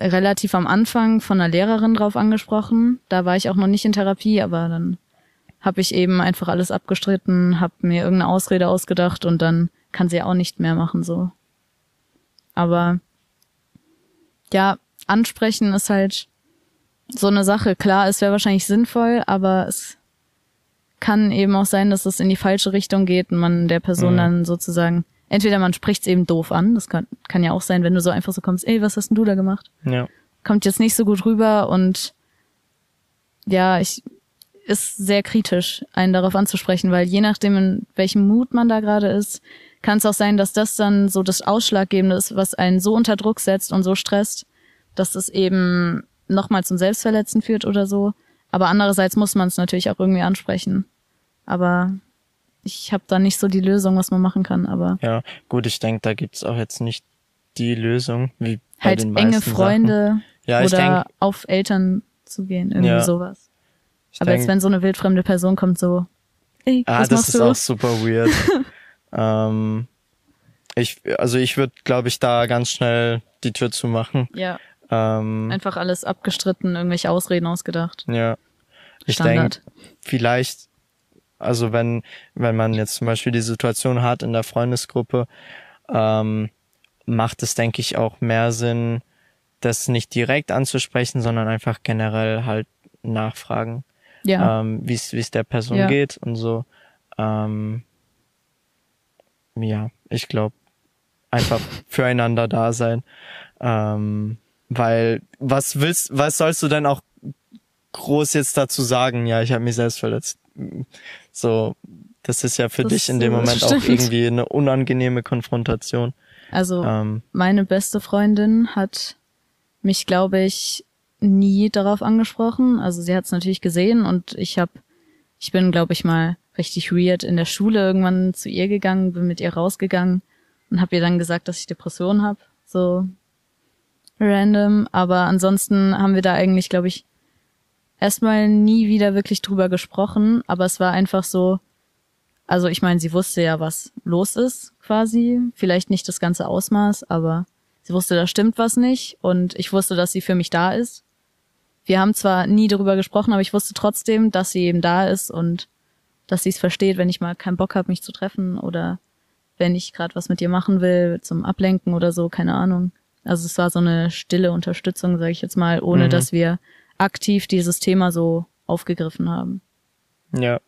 relativ am Anfang von einer Lehrerin drauf angesprochen. Da war ich auch noch nicht in Therapie, aber dann habe ich eben einfach alles abgestritten, habe mir irgendeine Ausrede ausgedacht und dann kann sie auch nicht mehr machen so. Aber ja, ansprechen ist halt so eine Sache. Klar, es wäre wahrscheinlich sinnvoll, aber es kann eben auch sein, dass es in die falsche Richtung geht und man der Person Mhm. dann sozusagen, entweder man spricht es eben doof an, das kann, kann ja auch sein, wenn du so einfach so kommst, ey, was hast denn du da gemacht? Ja. Kommt jetzt nicht so gut rüber und ja, ich ist sehr kritisch, einen darauf anzusprechen, weil je nachdem, in welchem Mut man da gerade ist, kann es auch sein, dass das dann so das Ausschlaggebende ist, was einen so unter Druck setzt und so stresst, dass es eben nochmal zum Selbstverletzen führt oder so. Aber andererseits muss man es natürlich auch irgendwie ansprechen. Aber ich habe da nicht so die Lösung, was man machen kann. Aber Ja, gut, ich denke, da gibt's auch jetzt nicht die Lösung, wie bei halt den enge meisten Freunde Sachen. Ja, ich oder denk- auf Eltern zu gehen, irgendwie Ja. sowas. Aber denk- jetzt, wenn so eine wildfremde Person kommt, so, ey, Ah, was das machst ist du? auch super weird. ähm, ich, also ich würde, glaube ich, da ganz schnell die Tür zumachen. Ja, Ähm, einfach alles abgestritten, irgendwelche Ausreden ausgedacht. ja. Ich denke, vielleicht, also wenn, wenn man jetzt zum Beispiel die Situation hat in der Freundesgruppe, ähm, macht es, denke ich, auch mehr Sinn, das nicht direkt anzusprechen, sondern einfach generell halt nachfragen, Ja. ähm, wie es wie es der Person Ja. geht und so. Ähm, ja, ich glaube, einfach füreinander da sein. Ähm, weil was willst, was sollst du denn auch groß jetzt dazu sagen? Ja, ich habe mich selbst verletzt. So, das ist ja für Das dich in dem Moment auch stimmt. irgendwie eine unangenehme Konfrontation. Also Ähm, meine beste Freundin hat mich, glaube ich, nie darauf angesprochen. Also sie hat es natürlich gesehen und ich habe, ich bin, glaube ich, mal richtig weird in der Schule irgendwann zu ihr gegangen, bin mit ihr rausgegangen und habe ihr dann gesagt, dass ich Depressionen habe. So random. Aber ansonsten haben wir da eigentlich, glaube ich, erstmal nie wieder wirklich drüber gesprochen. Aber es war einfach so, also ich meine, sie wusste ja, was los ist, quasi. Vielleicht nicht das ganze Ausmaß, aber sie wusste, da stimmt was nicht. Und ich wusste, dass sie für mich da ist. Wir haben zwar nie darüber gesprochen, aber ich wusste trotzdem, dass sie eben da ist und dass sie es versteht, wenn ich mal keinen Bock habe, mich zu treffen oder wenn ich gerade was mit ihr machen will, zum Ablenken oder so, keine Ahnung. Also es war so eine stille Unterstützung, sage ich jetzt mal, ohne Mhm. dass wir aktiv dieses Thema so aufgegriffen haben. Ja.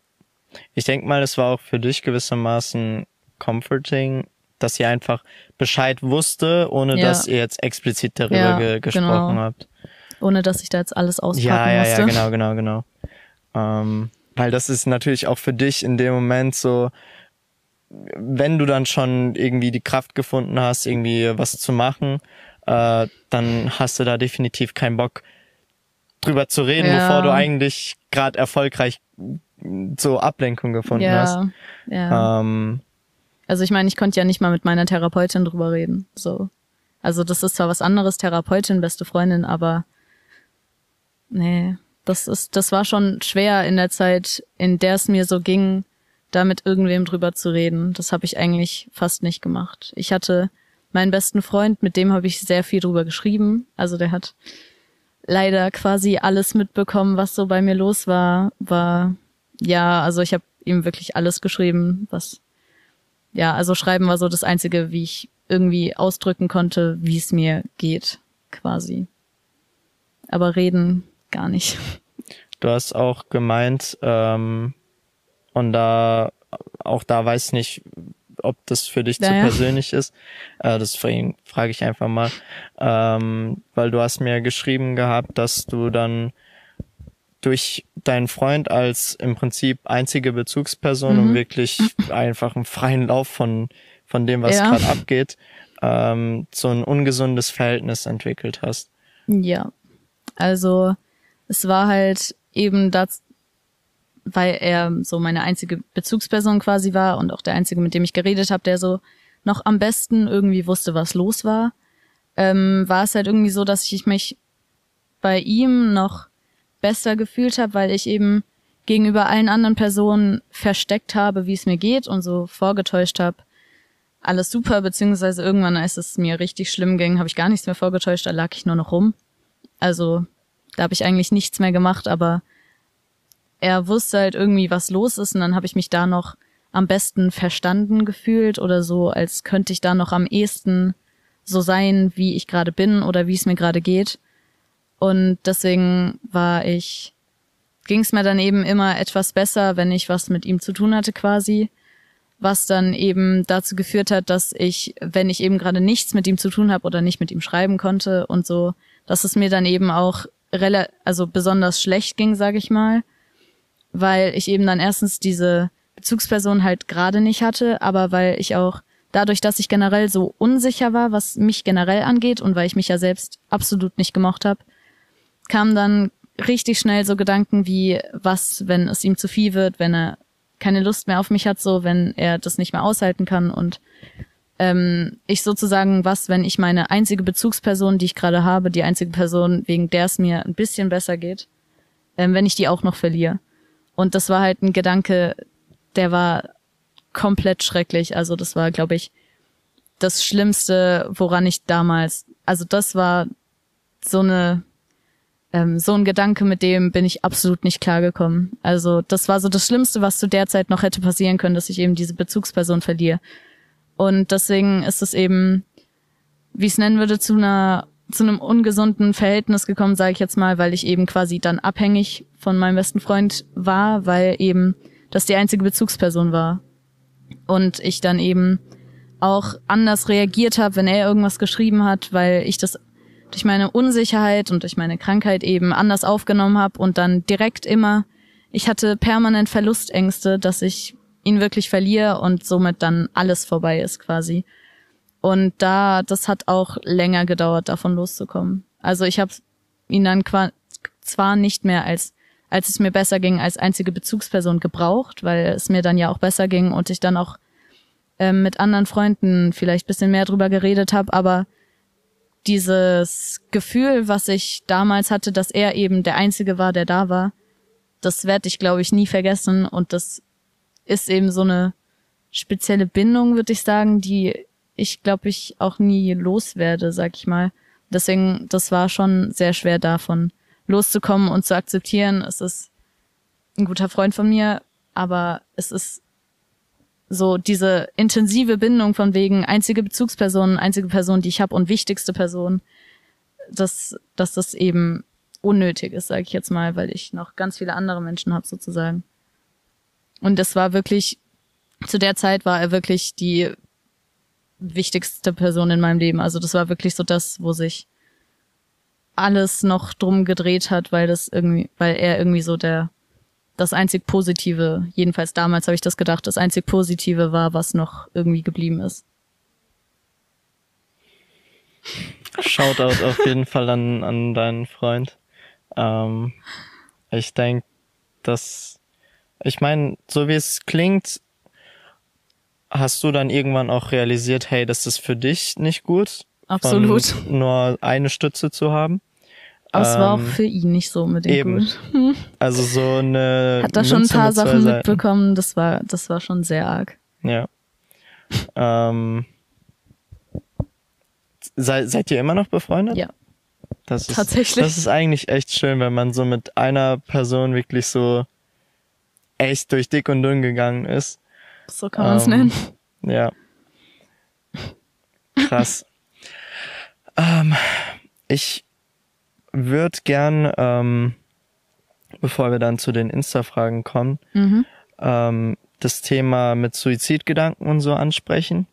Ich denke mal, es war auch für dich gewissermaßen comforting, dass ihr einfach Bescheid wusste, ohne Ja. dass ihr jetzt explizit darüber Ja, ge gesprochen genau. habt. Ohne dass ich da jetzt alles auspacken Ja, ja, musste. ja, genau, genau, genau. Ähm, weil das ist natürlich auch für dich in dem Moment so, wenn du dann schon irgendwie die Kraft gefunden hast, irgendwie was zu machen, äh, dann hast du da definitiv keinen Bock drüber zu reden, Ja. bevor du eigentlich gerade erfolgreich so Ablenkung gefunden hast. ja, ja. Ähm, Also ich meine, ich konnte ja nicht mal mit meiner Therapeutin drüber reden. So. Also das ist zwar was anderes, Therapeutin, beste Freundin, aber nee, das ist, das war schon schwer in der Zeit, in der es mir so ging, da mit irgendwem drüber zu reden. Das habe ich eigentlich fast nicht gemacht. Ich hatte meinen besten Freund, mit dem habe ich sehr viel drüber geschrieben. Also der hat leider quasi alles mitbekommen, was so bei mir los war. War ja, also ich habe ihm wirklich alles geschrieben, was ja, also schreiben war so das einzige, wie ich irgendwie ausdrücken konnte, wie es mir geht, quasi. Aber reden gar nicht. Du hast auch gemeint, ähm, und da auch da weiß ich nicht, ob das für dich Ja, zu persönlich ist. Äh, deswegen frage ich einfach mal, ähm, weil du hast mir geschrieben gehabt, dass du dann durch deinen Freund als im Prinzip einzige Bezugsperson Mhm. und wirklich einfach einen freien Lauf von von dem, was Ja. gerade abgeht, ähm, so ein ungesundes Verhältnis entwickelt hast. Ja. Also es war halt eben das, weil er so meine einzige Bezugsperson quasi war und auch der einzige, mit dem ich geredet habe, der so noch am besten irgendwie wusste, was los war, ähm, war es halt irgendwie so, dass ich mich bei ihm noch besser gefühlt habe, weil ich eben gegenüber allen anderen Personen versteckt habe, wie es mir geht und so vorgetäuscht habe, alles super, beziehungsweise irgendwann, als es mir richtig schlimm ging, habe ich gar nichts mehr vorgetäuscht, da lag ich nur noch rum. Also da habe ich eigentlich nichts mehr gemacht, aber er wusste halt irgendwie, was los ist und dann habe ich mich da noch am besten verstanden gefühlt oder so, als könnte ich da noch am ehesten so sein, wie ich gerade bin oder wie es mir gerade geht. Und deswegen war ich, ging es mir dann eben immer etwas besser, wenn ich was mit ihm zu tun hatte quasi, was dann eben dazu geführt hat, dass ich, wenn ich eben gerade nichts mit ihm zu tun habe oder nicht mit ihm schreiben konnte und so, dass es mir dann eben auch also besonders schlecht ging, sage ich mal, weil ich eben dann erstens diese Bezugsperson halt gerade nicht hatte, aber weil ich auch dadurch, dass ich generell so unsicher war, was mich generell angeht und weil ich mich ja selbst absolut nicht gemocht habe, kamen dann richtig schnell so Gedanken wie, was, wenn es ihm zu viel wird, wenn er keine Lust mehr auf mich hat, so wenn er das nicht mehr aushalten kann und ähm, ich sozusagen, was, wenn ich meine einzige Bezugsperson, die ich gerade habe, die einzige Person, wegen der es mir ein bisschen besser geht, ähm, wenn ich die auch noch verliere. Und das war halt ein Gedanke, der war komplett schrecklich. Also das war, glaube ich, das Schlimmste, woran ich damals, also das war so eine, ähm, so ein Gedanke, mit dem bin ich absolut nicht klargekommen. Also das war so das Schlimmste, was zu der Zeit noch hätte passieren können, dass ich eben diese Bezugsperson verliere. Und deswegen ist es eben, wie ich es nennen würde, zu einer zu einem ungesunden Verhältnis gekommen, sage ich jetzt mal, weil ich eben quasi dann abhängig von meinem besten Freund war, weil eben das die einzige Bezugsperson war. Und ich dann eben auch anders reagiert habe, wenn er irgendwas geschrieben hat, weil ich das durch meine Unsicherheit und durch meine Krankheit eben anders aufgenommen habe und dann direkt immer, ich hatte permanent Verlustängste, dass ich ihn wirklich verliere und somit dann alles vorbei ist quasi. Und da, das hat auch länger gedauert, davon loszukommen. Also ich habe ihn dann zwar nicht mehr als, als es mir besser ging, als einzige Bezugsperson gebraucht, weil es mir dann ja auch besser ging und ich dann auch ähm, mit anderen Freunden vielleicht bisschen mehr drüber geredet habe, aber dieses Gefühl, was ich damals hatte, dass er eben der Einzige war, der da war, das werde ich, glaube ich, nie vergessen. Und das ist eben so eine spezielle Bindung, würde ich sagen, die ich, glaube ich, auch nie loswerde, sag ich mal. Deswegen, das war schon sehr schwer davon loszukommen und zu akzeptieren. Es ist ein guter Freund von mir, aber es ist so diese intensive Bindung von wegen einzige Bezugsperson, einzige Person, die ich habe und wichtigste Person, dass, dass das eben unnötig ist, sage ich jetzt mal, weil ich noch ganz viele andere Menschen habe sozusagen. Und das war wirklich, zu der Zeit war er wirklich die wichtigste Person in meinem Leben. Also das war wirklich so das, wo sich alles noch drum gedreht hat, weil das irgendwie, weil er irgendwie so der das einzig Positive, jedenfalls damals habe ich das gedacht, das einzig Positive war, was noch irgendwie geblieben ist. Shoutout auf jeden Fall an, an deinen Freund. Ähm, ich denke, dass, ich meine, so wie es klingt, hast du dann irgendwann auch realisiert, hey, das ist für dich nicht gut. Absolut. Nur eine Stütze zu haben. Aber es war auch ähm, für ihn nicht so unbedingt eben. gut. Also so eine. Hat da schon ein paar Sachen mitbekommen, das war, das war schon sehr arg. Ja. ähm, sei, seid ihr immer noch befreundet? Ja. Das ist, Tatsächlich. Das ist eigentlich echt schön, wenn man so mit einer Person wirklich so echt durch dick und dünn gegangen ist. So kann man es ähm, nennen. Ja. Krass. ähm, ich würde gern, ähm, bevor wir dann zu den Insta-Fragen kommen, mhm. ähm, das Thema mit Suizidgedanken und so ansprechen.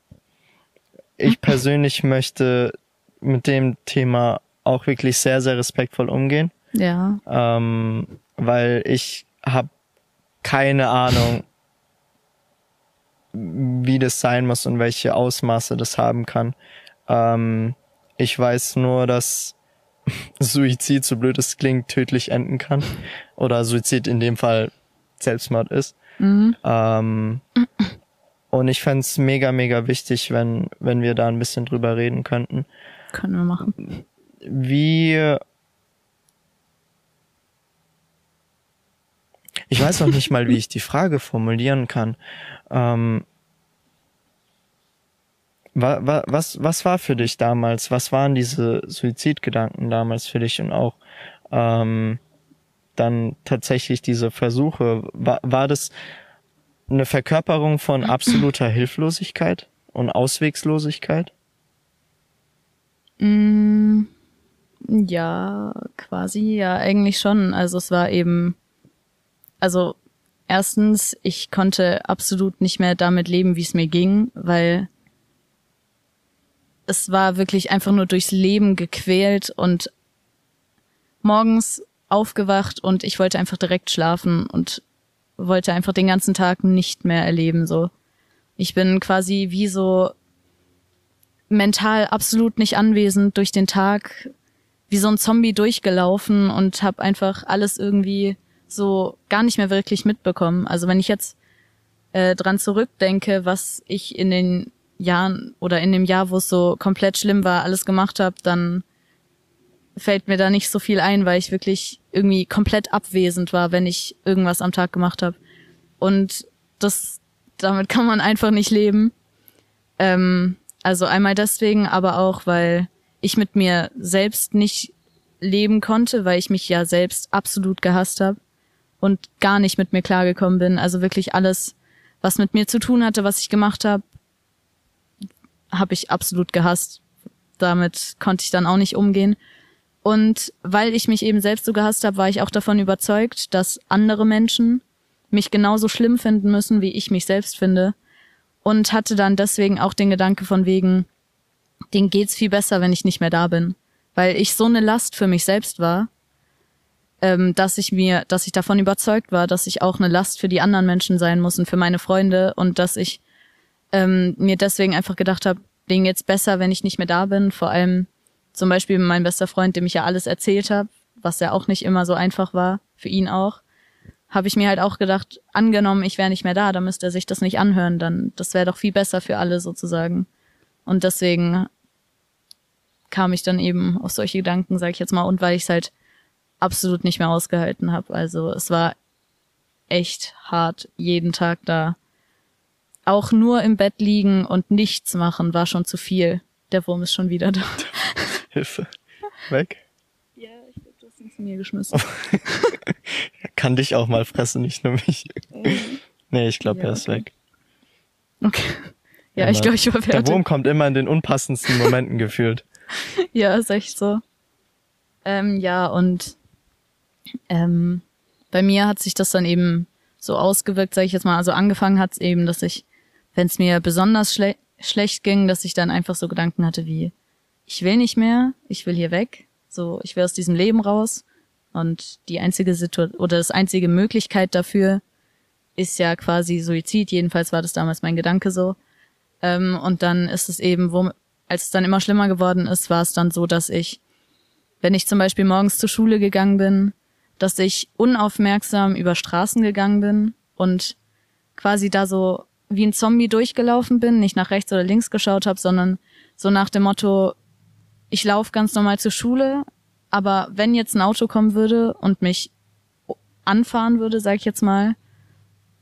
Ich persönlich möchte mit dem Thema auch wirklich sehr, sehr respektvoll umgehen. Ja. Ähm, weil ich habe keine Ahnung, wie das sein muss und welche Ausmaße das haben kann. Ähm, ich weiß nur, dass Suizid, so blöd es klingt, tödlich enden kann. Oder Suizid in dem Fall Selbstmord ist. Mhm. Ähm, und ich fände mega, mega wichtig, wenn, wenn wir da ein bisschen drüber reden könnten. Können wir machen. Wie. Ich weiß noch nicht mal, wie ich die Frage formulieren kann. Ähm, was, was war für dich damals? Was waren diese Suizidgedanken damals für dich und auch ähm, dann tatsächlich diese Versuche? War, war das eine Verkörperung von absoluter Hilflosigkeit und Auswegslosigkeit? Mm, ja, quasi, ja, eigentlich schon. Also es war eben, also erstens, ich konnte absolut nicht mehr damit leben, wie es mir ging, weil es war wirklich einfach nur durchs Leben gequält und morgens aufgewacht und ich wollte einfach direkt schlafen und wollte einfach den ganzen Tag nicht mehr erleben, so. Ich bin quasi wie so mental absolut nicht anwesend durch den Tag, wie so ein Zombie durchgelaufen und habe einfach alles irgendwie so gar nicht mehr wirklich mitbekommen. Also wenn ich jetzt äh, dran zurückdenke, was ich in den Jahren oder in dem Jahr, wo es so komplett schlimm war, alles gemacht habe, dann fällt mir da nicht so viel ein, weil ich wirklich irgendwie komplett abwesend war, wenn ich irgendwas am Tag gemacht habe. Und das, damit kann man einfach nicht leben. Ähm, also einmal deswegen, aber auch, weil ich mit mir selbst nicht leben konnte, weil ich mich ja selbst absolut gehasst habe und gar nicht mit mir klargekommen bin. Also wirklich alles, was mit mir zu tun hatte, was ich gemacht habe, habe ich absolut gehasst. damit konnte ich dann auch nicht umgehen. Und weil ich mich eben selbst so gehasst habe, war ich auch davon überzeugt, dass andere Menschen mich genauso schlimm finden müssen, wie ich mich selbst finde. Und hatte dann deswegen auch den Gedanke von wegen, denen geht's viel besser, wenn ich nicht mehr da bin. Weil ich so eine Last für mich selbst war, ähm, dass ich mir, dass ich davon überzeugt war, dass ich auch eine Last für die anderen Menschen sein muss und für meine Freunde und dass ich ähm, mir deswegen einfach gedacht habe, denen geht's besser, wenn ich nicht mehr da bin. Vor allem zum Beispiel mein bester Freund, dem ich ja alles erzählt habe, was ja auch nicht immer so einfach war, für ihn auch, habe ich mir halt auch gedacht, angenommen, ich wäre nicht mehr da, dann müsste er sich das nicht anhören, dann das wäre doch viel besser für alle sozusagen. Und deswegen kam ich dann eben auf solche Gedanken, sage ich jetzt mal, und weil ich es halt absolut nicht mehr ausgehalten habe. Also es war echt hart, jeden Tag da. Auch nur im Bett liegen und nichts machen war schon zu viel. Der Wurm ist schon wieder da. Hilfe. Weg. Ja, ich glaube, du hast ihn zu mir geschmissen. Kann dich auch mal fressen, nicht nur mich. nee, ich glaube, Ja, er ist okay. weg. Okay. Ja, ich glaube, ich Der überwerte. Wurm kommt immer in den unpassendsten Momenten gefühlt. Ja, ist echt so. Ähm, ja, und ähm, bei mir hat sich das dann eben so ausgewirkt, sage ich jetzt mal. Also angefangen hat es eben, dass ich, wenn es mir besonders schle schlecht ging, dass ich dann einfach so Gedanken hatte wie, ich will nicht mehr, ich will hier weg, so, ich will aus diesem Leben raus. Und die einzige Situation oder das einzige Möglichkeit dafür ist ja quasi Suizid. Jedenfalls war das damals mein Gedanke so. Ähm, und dann ist es eben, wo, als es dann immer schlimmer geworden ist, war es dann so, dass ich, wenn ich zum Beispiel morgens zur Schule gegangen bin, dass ich unaufmerksam über Straßen gegangen bin und quasi da so wie ein Zombie durchgelaufen bin, nicht nach rechts oder links geschaut habe, sondern so nach dem Motto, ich laufe ganz normal zur Schule, aber wenn jetzt ein Auto kommen würde und mich anfahren würde, sag ich jetzt mal,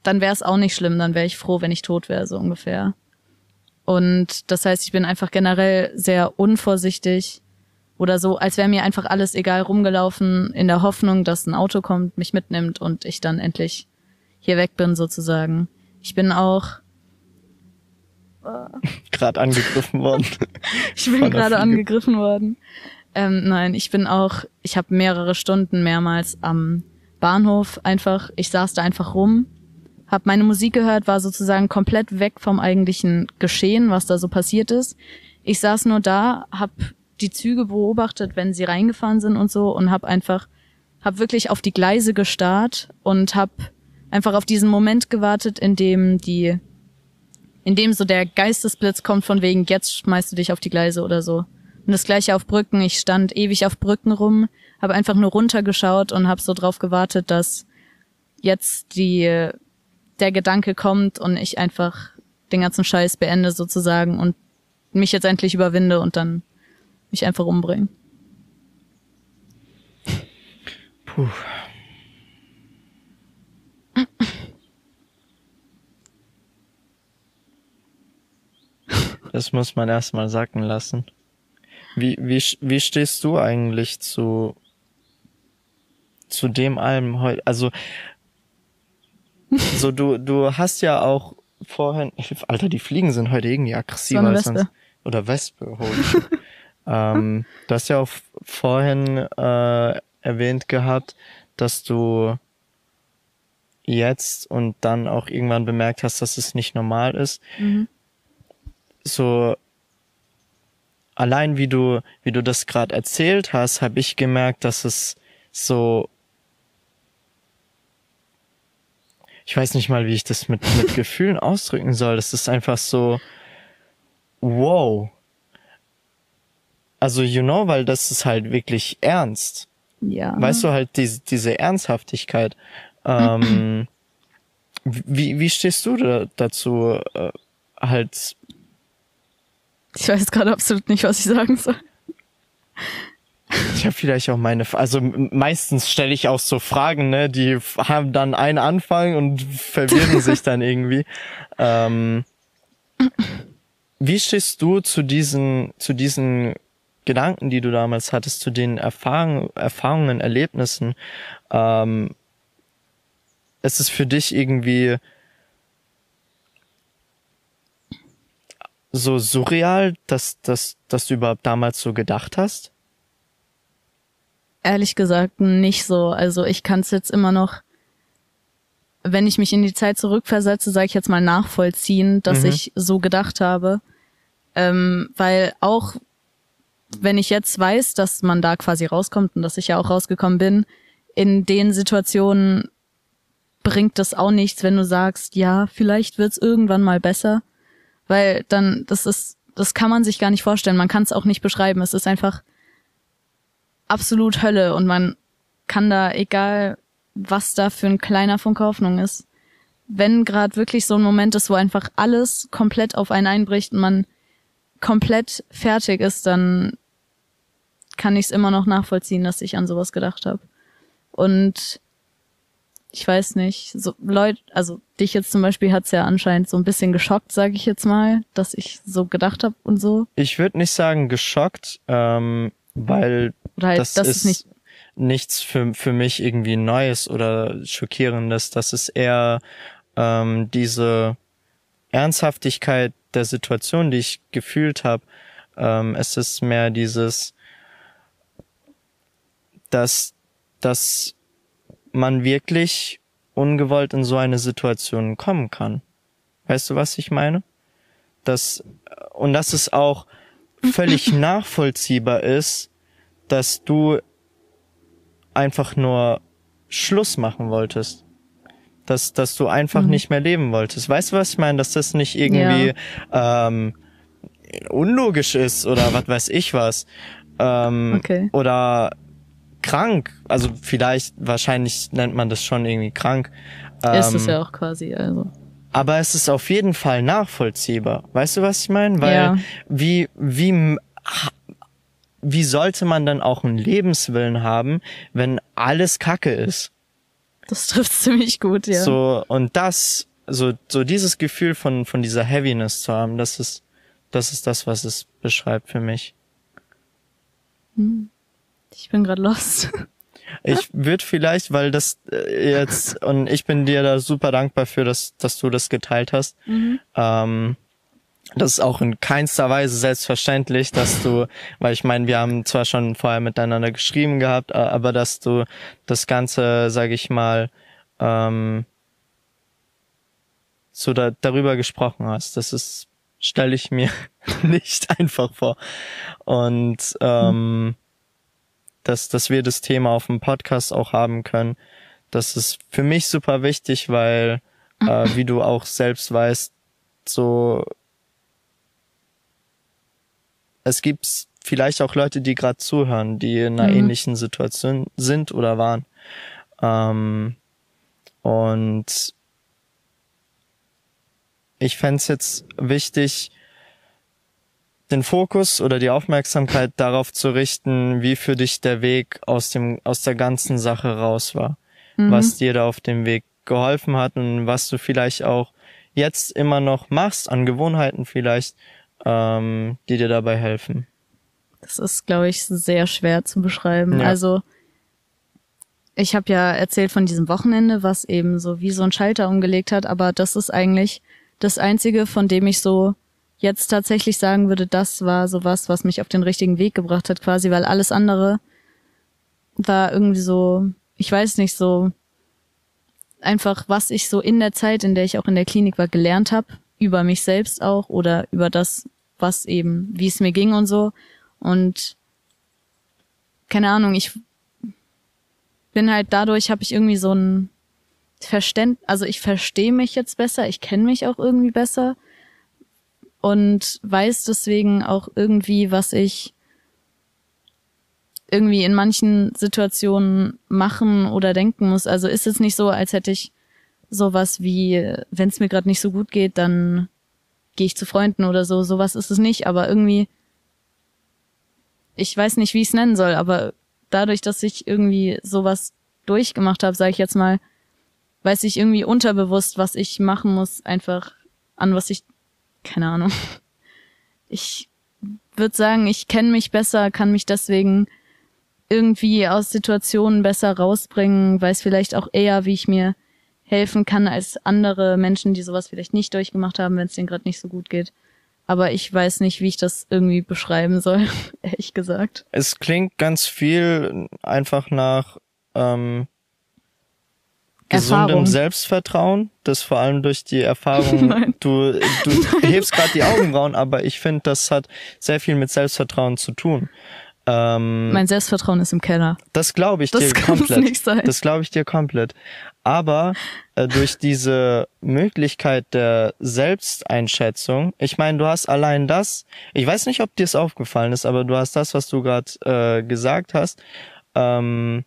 dann wäre es auch nicht schlimm, dann wäre ich froh, wenn ich tot wäre, so ungefähr. Und das heißt, ich bin einfach generell sehr unvorsichtig oder so, als wäre mir einfach alles egal rumgelaufen, in der Hoffnung, dass ein Auto kommt, mich mitnimmt und ich dann endlich hier weg bin, sozusagen. Ich bin auch, Gerade angegriffen worden. ich bin gerade angegriffen worden. Ähm, nein, ich bin auch, ich habe mehrere Stunden mehrmals am Bahnhof einfach, ich saß da einfach rum, habe meine Musik gehört, war sozusagen komplett weg vom eigentlichen Geschehen, was da so passiert ist. Ich saß nur da, habe die Züge beobachtet, wenn sie reingefahren sind und so und habe einfach, habe wirklich auf die Gleise gestarrt und habe einfach auf diesen Moment gewartet, in dem die, in dem so der Geistesblitz kommt von wegen, jetzt schmeißt du dich auf die Gleise oder so. Und das gleiche auf Brücken. Ich stand ewig auf Brücken rum, habe einfach nur runtergeschaut und habe so drauf gewartet, dass jetzt die der Gedanke kommt und ich einfach den ganzen Scheiß beende sozusagen und mich jetzt endlich überwinde und dann mich einfach umbringen. Puh. Das muss man erstmal sacken lassen. Wie, wie, wie stehst du eigentlich zu, zu dem allem heute? Also, so du, du hast ja auch vorhin, Alter, die Fliegen sind heute irgendwie aggressiver als sonst. Oder Wespe, holy. Ähm, du hast ja auch vorhin äh, erwähnt gehabt, dass du jetzt und dann auch irgendwann bemerkt hast, dass es nicht normal ist. Mhm. So allein wie du wie du das gerade erzählt hast, habe ich gemerkt, dass es so ich weiß nicht mal, wie ich das mit mit Gefühlen ausdrücken soll. Das ist einfach so wow. Also you know, weil das ist halt wirklich ernst. Ja. Weißt du halt diese, diese Ernsthaftigkeit. Ähm, wie, wie stehst du da, dazu? Äh, halt, Ich weiß gerade absolut nicht, was ich sagen soll. ich habe vielleicht auch meine, also meistens stelle ich auch so Fragen, ne, die haben dann einen Anfang und verwirren sich dann irgendwie. Ähm, wie stehst du zu diesen, zu diesen Gedanken, die du damals hattest, zu den Erfahrungen, Erfahrungen, Erlebnissen? Ähm, ist es für dich irgendwie so surreal, dass, dass, dass du überhaupt damals so gedacht hast? Ehrlich gesagt nicht so. Also ich kann es jetzt immer noch, wenn ich mich in die Zeit zurückversetze, sage ich jetzt mal nachvollziehen, dass Mhm. ich so gedacht habe. Ähm, weil auch wenn ich jetzt weiß, dass man da quasi rauskommt und dass ich ja auch rausgekommen bin, in den Situationen bringt das auch nichts, wenn du sagst, ja, vielleicht wird's irgendwann mal besser, weil dann das ist, das kann man sich gar nicht vorstellen, man kann es auch nicht beschreiben. Es ist einfach absolut Hölle. Und man kann da, egal was da für ein kleiner Funke Hoffnung ist, wenn gerade wirklich so ein Moment ist, wo einfach alles komplett auf einen einbricht und man komplett fertig ist, dann kann ich es immer noch nachvollziehen, dass ich an sowas gedacht habe. Und ich weiß nicht, so Leute, also dich jetzt zum Beispiel hat's ja anscheinend so ein bisschen geschockt, sage ich jetzt mal, dass ich so gedacht habe und so. Ich würde nicht sagen geschockt, ähm, weil halt, das, das ist ist nicht. nichts für, für mich irgendwie Neues oder Schockierendes. Das ist eher ähm, diese Ernsthaftigkeit der Situation, die ich gefühlt habe. Ähm, es ist mehr dieses, dass, dass man wirklich ungewollt in so eine Situation kommen kann. Weißt du, was ich meine? Das, und dass es auch völlig nachvollziehbar ist, dass du einfach nur Schluss machen wolltest. Dass, dass du einfach Mhm. nicht mehr leben wolltest. Weißt du, was ich meine? Dass das nicht irgendwie ähm, unlogisch ist oder was weiß ich was. Ähm, Okay. Oder krank. Also vielleicht, wahrscheinlich nennt man das schon irgendwie krank. ist es Ähm, ja auch quasi, also. aber es ist auf jeden Fall nachvollziehbar. Weißt du, was ich meine? Weil Ja. wie, wie, wie sollte man dann auch einen Lebenswillen haben, wenn alles Kacke ist? Das trifft ziemlich gut, ja. So, und das, so, so dieses Gefühl von, von dieser Heaviness zu haben, das ist, das ist das, was es beschreibt für mich. Ich bin gerade lost. Ich würde vielleicht, weil das äh, jetzt, und ich bin dir da super dankbar für, dass, dass du das geteilt hast. Ähm, das ist auch in keinster Weise selbstverständlich, dass du, weil ich meine, wir haben zwar schon vorher miteinander geschrieben gehabt, aber dass du das Ganze, sage ich mal, ähm, so da, darüber gesprochen hast. Das ist, stelle ich mir nicht einfach vor. Und ähm, dass, dass wir das Thema auf dem Podcast auch haben können. Das ist für mich super wichtig, weil, äh, wie du auch selbst weißt, so es gibt vielleicht auch Leute, die gerade zuhören, die in einer Mhm. ähnlichen Situation sind oder waren. Ähm, und ich fänd's jetzt wichtig, den Fokus oder die Aufmerksamkeit darauf zu richten, wie für dich der Weg aus dem, aus der ganzen Sache raus war. Mhm. Was dir da auf dem Weg geholfen hat und was du vielleicht auch jetzt immer noch machst, an Gewohnheiten vielleicht, ähm, die dir dabei helfen. Das ist, glaube ich, sehr schwer zu beschreiben. Ja. Also ich habe ja erzählt von diesem Wochenende, was eben so wie so ein Schalter umgelegt hat, aber das ist eigentlich das Einzige, von dem ich so jetzt tatsächlich sagen würde, das war so was, was mich auf den richtigen Weg gebracht hat, quasi, weil alles andere war irgendwie so, ich weiß nicht, so einfach, was ich so in der Zeit, in der ich auch in der Klinik war, gelernt habe, über mich selbst auch oder über das, was eben, wie es mir ging und so. Und keine Ahnung, ich bin halt dadurch, habe ich irgendwie so ein Verständ, also ich verstehe mich jetzt besser, ich kenne mich auch irgendwie besser und weiß deswegen auch irgendwie, was ich irgendwie in manchen Situationen machen oder denken muss. Also ist es nicht so, als hätte ich sowas wie, wenn es mir gerade nicht so gut geht, dann gehe ich zu Freunden oder so. Sowas ist es nicht, aber irgendwie, ich weiß nicht, wie ich es nennen soll, aber dadurch, dass ich irgendwie sowas durchgemacht habe, sage ich jetzt mal, weiß ich irgendwie unterbewusst, was ich machen muss, einfach an was ich, keine Ahnung. Ich würde sagen, ich kenne mich besser, kann mich deswegen irgendwie aus Situationen besser rausbringen, weiß vielleicht auch eher, wie ich mir helfen kann als andere Menschen, die sowas vielleicht nicht durchgemacht haben, wenn es denen gerade nicht so gut geht. Aber ich weiß nicht, wie ich das irgendwie beschreiben soll, ehrlich gesagt. Es klingt ganz viel einfach nach ähm, gesundem Erfahrung. Selbstvertrauen, das vor allem durch die Erfahrung, du, du hebst gerade die Augenbrauen, aber ich finde, das hat sehr viel mit Selbstvertrauen zu tun. Ähm, Mein Selbstvertrauen ist im Keller. das glaube ich Das dir komplett. nicht sein. Das glaube ich dir komplett. Aber äh, durch diese Möglichkeit der Selbsteinschätzung, ich meine, du hast allein das, ich weiß nicht, ob dir es aufgefallen ist, aber du hast das, was du gerade äh, gesagt hast, ähm,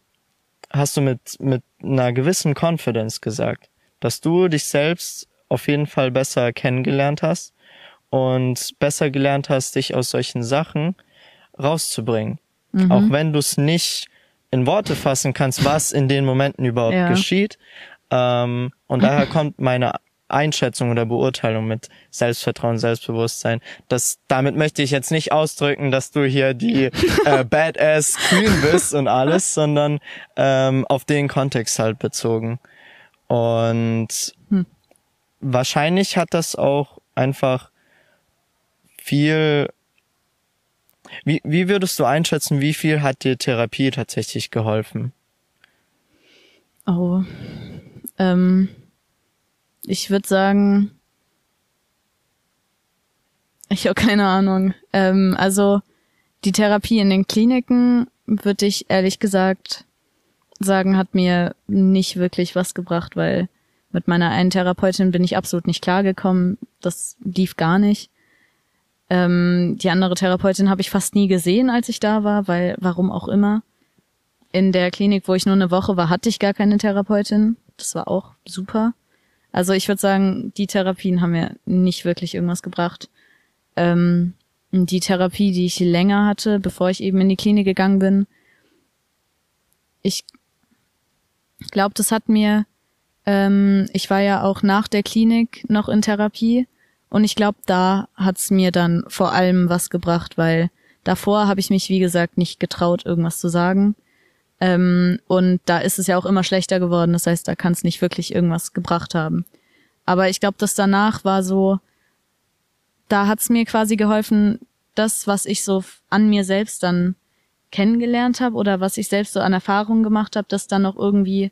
hast du mit, mit einer gewissen Confidence gesagt, dass du dich selbst auf jeden Fall besser kennengelernt hast und besser gelernt hast, dich aus solchen Sachen rauszubringen. Mhm. Auch wenn du es nicht in Worte fassen kannst, was in den Momenten überhaupt Ja. geschieht. Ähm, und daher kommt meine Einschätzung oder Beurteilung mit Selbstvertrauen, Selbstbewusstsein. Das, damit möchte ich jetzt nicht ausdrücken, dass du hier die äh, Badass Queen bist und alles, sondern ähm, auf den Kontext halt bezogen. Und Hm. wahrscheinlich hat das auch einfach viel. Wie, wie würdest du einschätzen, wie viel hat dir Therapie tatsächlich geholfen? Oh. Ähm, ich würde sagen, ich habe keine Ahnung. Ähm, also die Therapie in den Kliniken, würde ich ehrlich gesagt sagen, hat mir nicht wirklich was gebracht, weil mit meiner einen Therapeutin bin ich absolut nicht klargekommen. Das lief gar nicht. Ähm, die andere Therapeutin habe ich fast nie gesehen, als ich da war, weil warum auch immer. In der Klinik, wo ich nur eine Woche war, hatte ich gar keine Therapeutin. Das war auch super. Also ich würde sagen, die Therapien haben mir nicht wirklich irgendwas gebracht. Ähm, die Therapie, die ich länger hatte, bevor ich eben in die Klinik gegangen bin, ich glaube, das hat mir, ähm, ich war ja auch nach der Klinik noch in Therapie und ich glaube, da hat's mir dann vor allem was gebracht, weil davor habe ich mich, wie gesagt, nicht getraut, irgendwas zu sagen. Ähm, und da ist es ja auch immer schlechter geworden. Das heißt, da kann es nicht wirklich irgendwas gebracht haben. Aber ich glaube, das danach war so, da hat's mir quasi geholfen, das, was ich so an mir selbst dann kennengelernt habe oder was ich selbst so an Erfahrungen gemacht habe, das dann noch irgendwie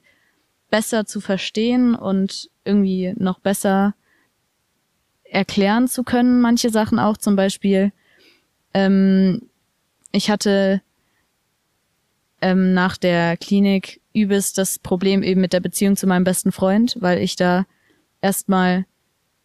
besser zu verstehen und irgendwie noch besser erklären zu können, manche Sachen auch. Zum Beispiel, ähm, ich hatte ähm, nach der Klinik übelst das Problem eben mit der Beziehung zu meinem besten Freund, weil ich da erstmal,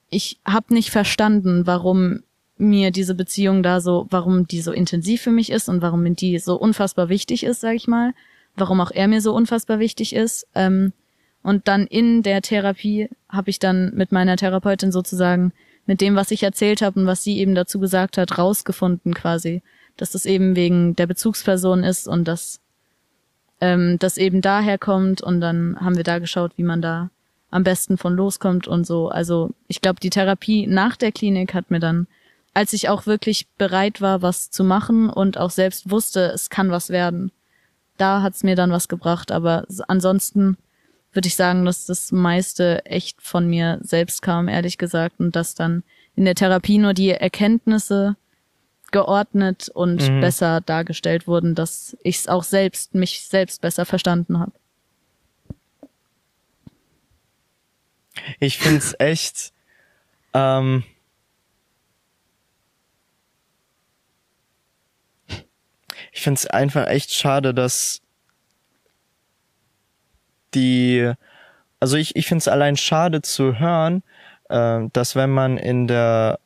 ich habe nicht verstanden, warum mir diese Beziehung da so, warum die so intensiv für mich ist und warum die so unfassbar wichtig ist, sag ich mal, warum auch er mir so unfassbar wichtig ist. Ähm, und dann in der Therapie habe ich dann mit meiner Therapeutin sozusagen mit dem, was ich erzählt habe und was sie eben dazu gesagt hat, rausgefunden quasi, dass das eben wegen der Bezugsperson ist und dass ähm, das eben daher kommt und dann haben wir da geschaut, wie man da am besten von loskommt und so. Also ich glaube, die Therapie nach der Klinik hat mir dann, als ich auch wirklich bereit war, was zu machen und auch selbst wusste, es kann was werden, da hat's mir dann was gebracht. Aber ansonsten würde ich sagen, dass das meiste echt von mir selbst kam, ehrlich gesagt, und dass dann in der Therapie nur die Erkenntnisse geordnet und Mhm. besser dargestellt wurden, dass ich es auch selbst, mich selbst besser verstanden habe. Ich find's echt. Ähm, ich find's einfach echt schade, dass die. Also ich, ich find's allein schade zu hören, äh, dass wenn man in der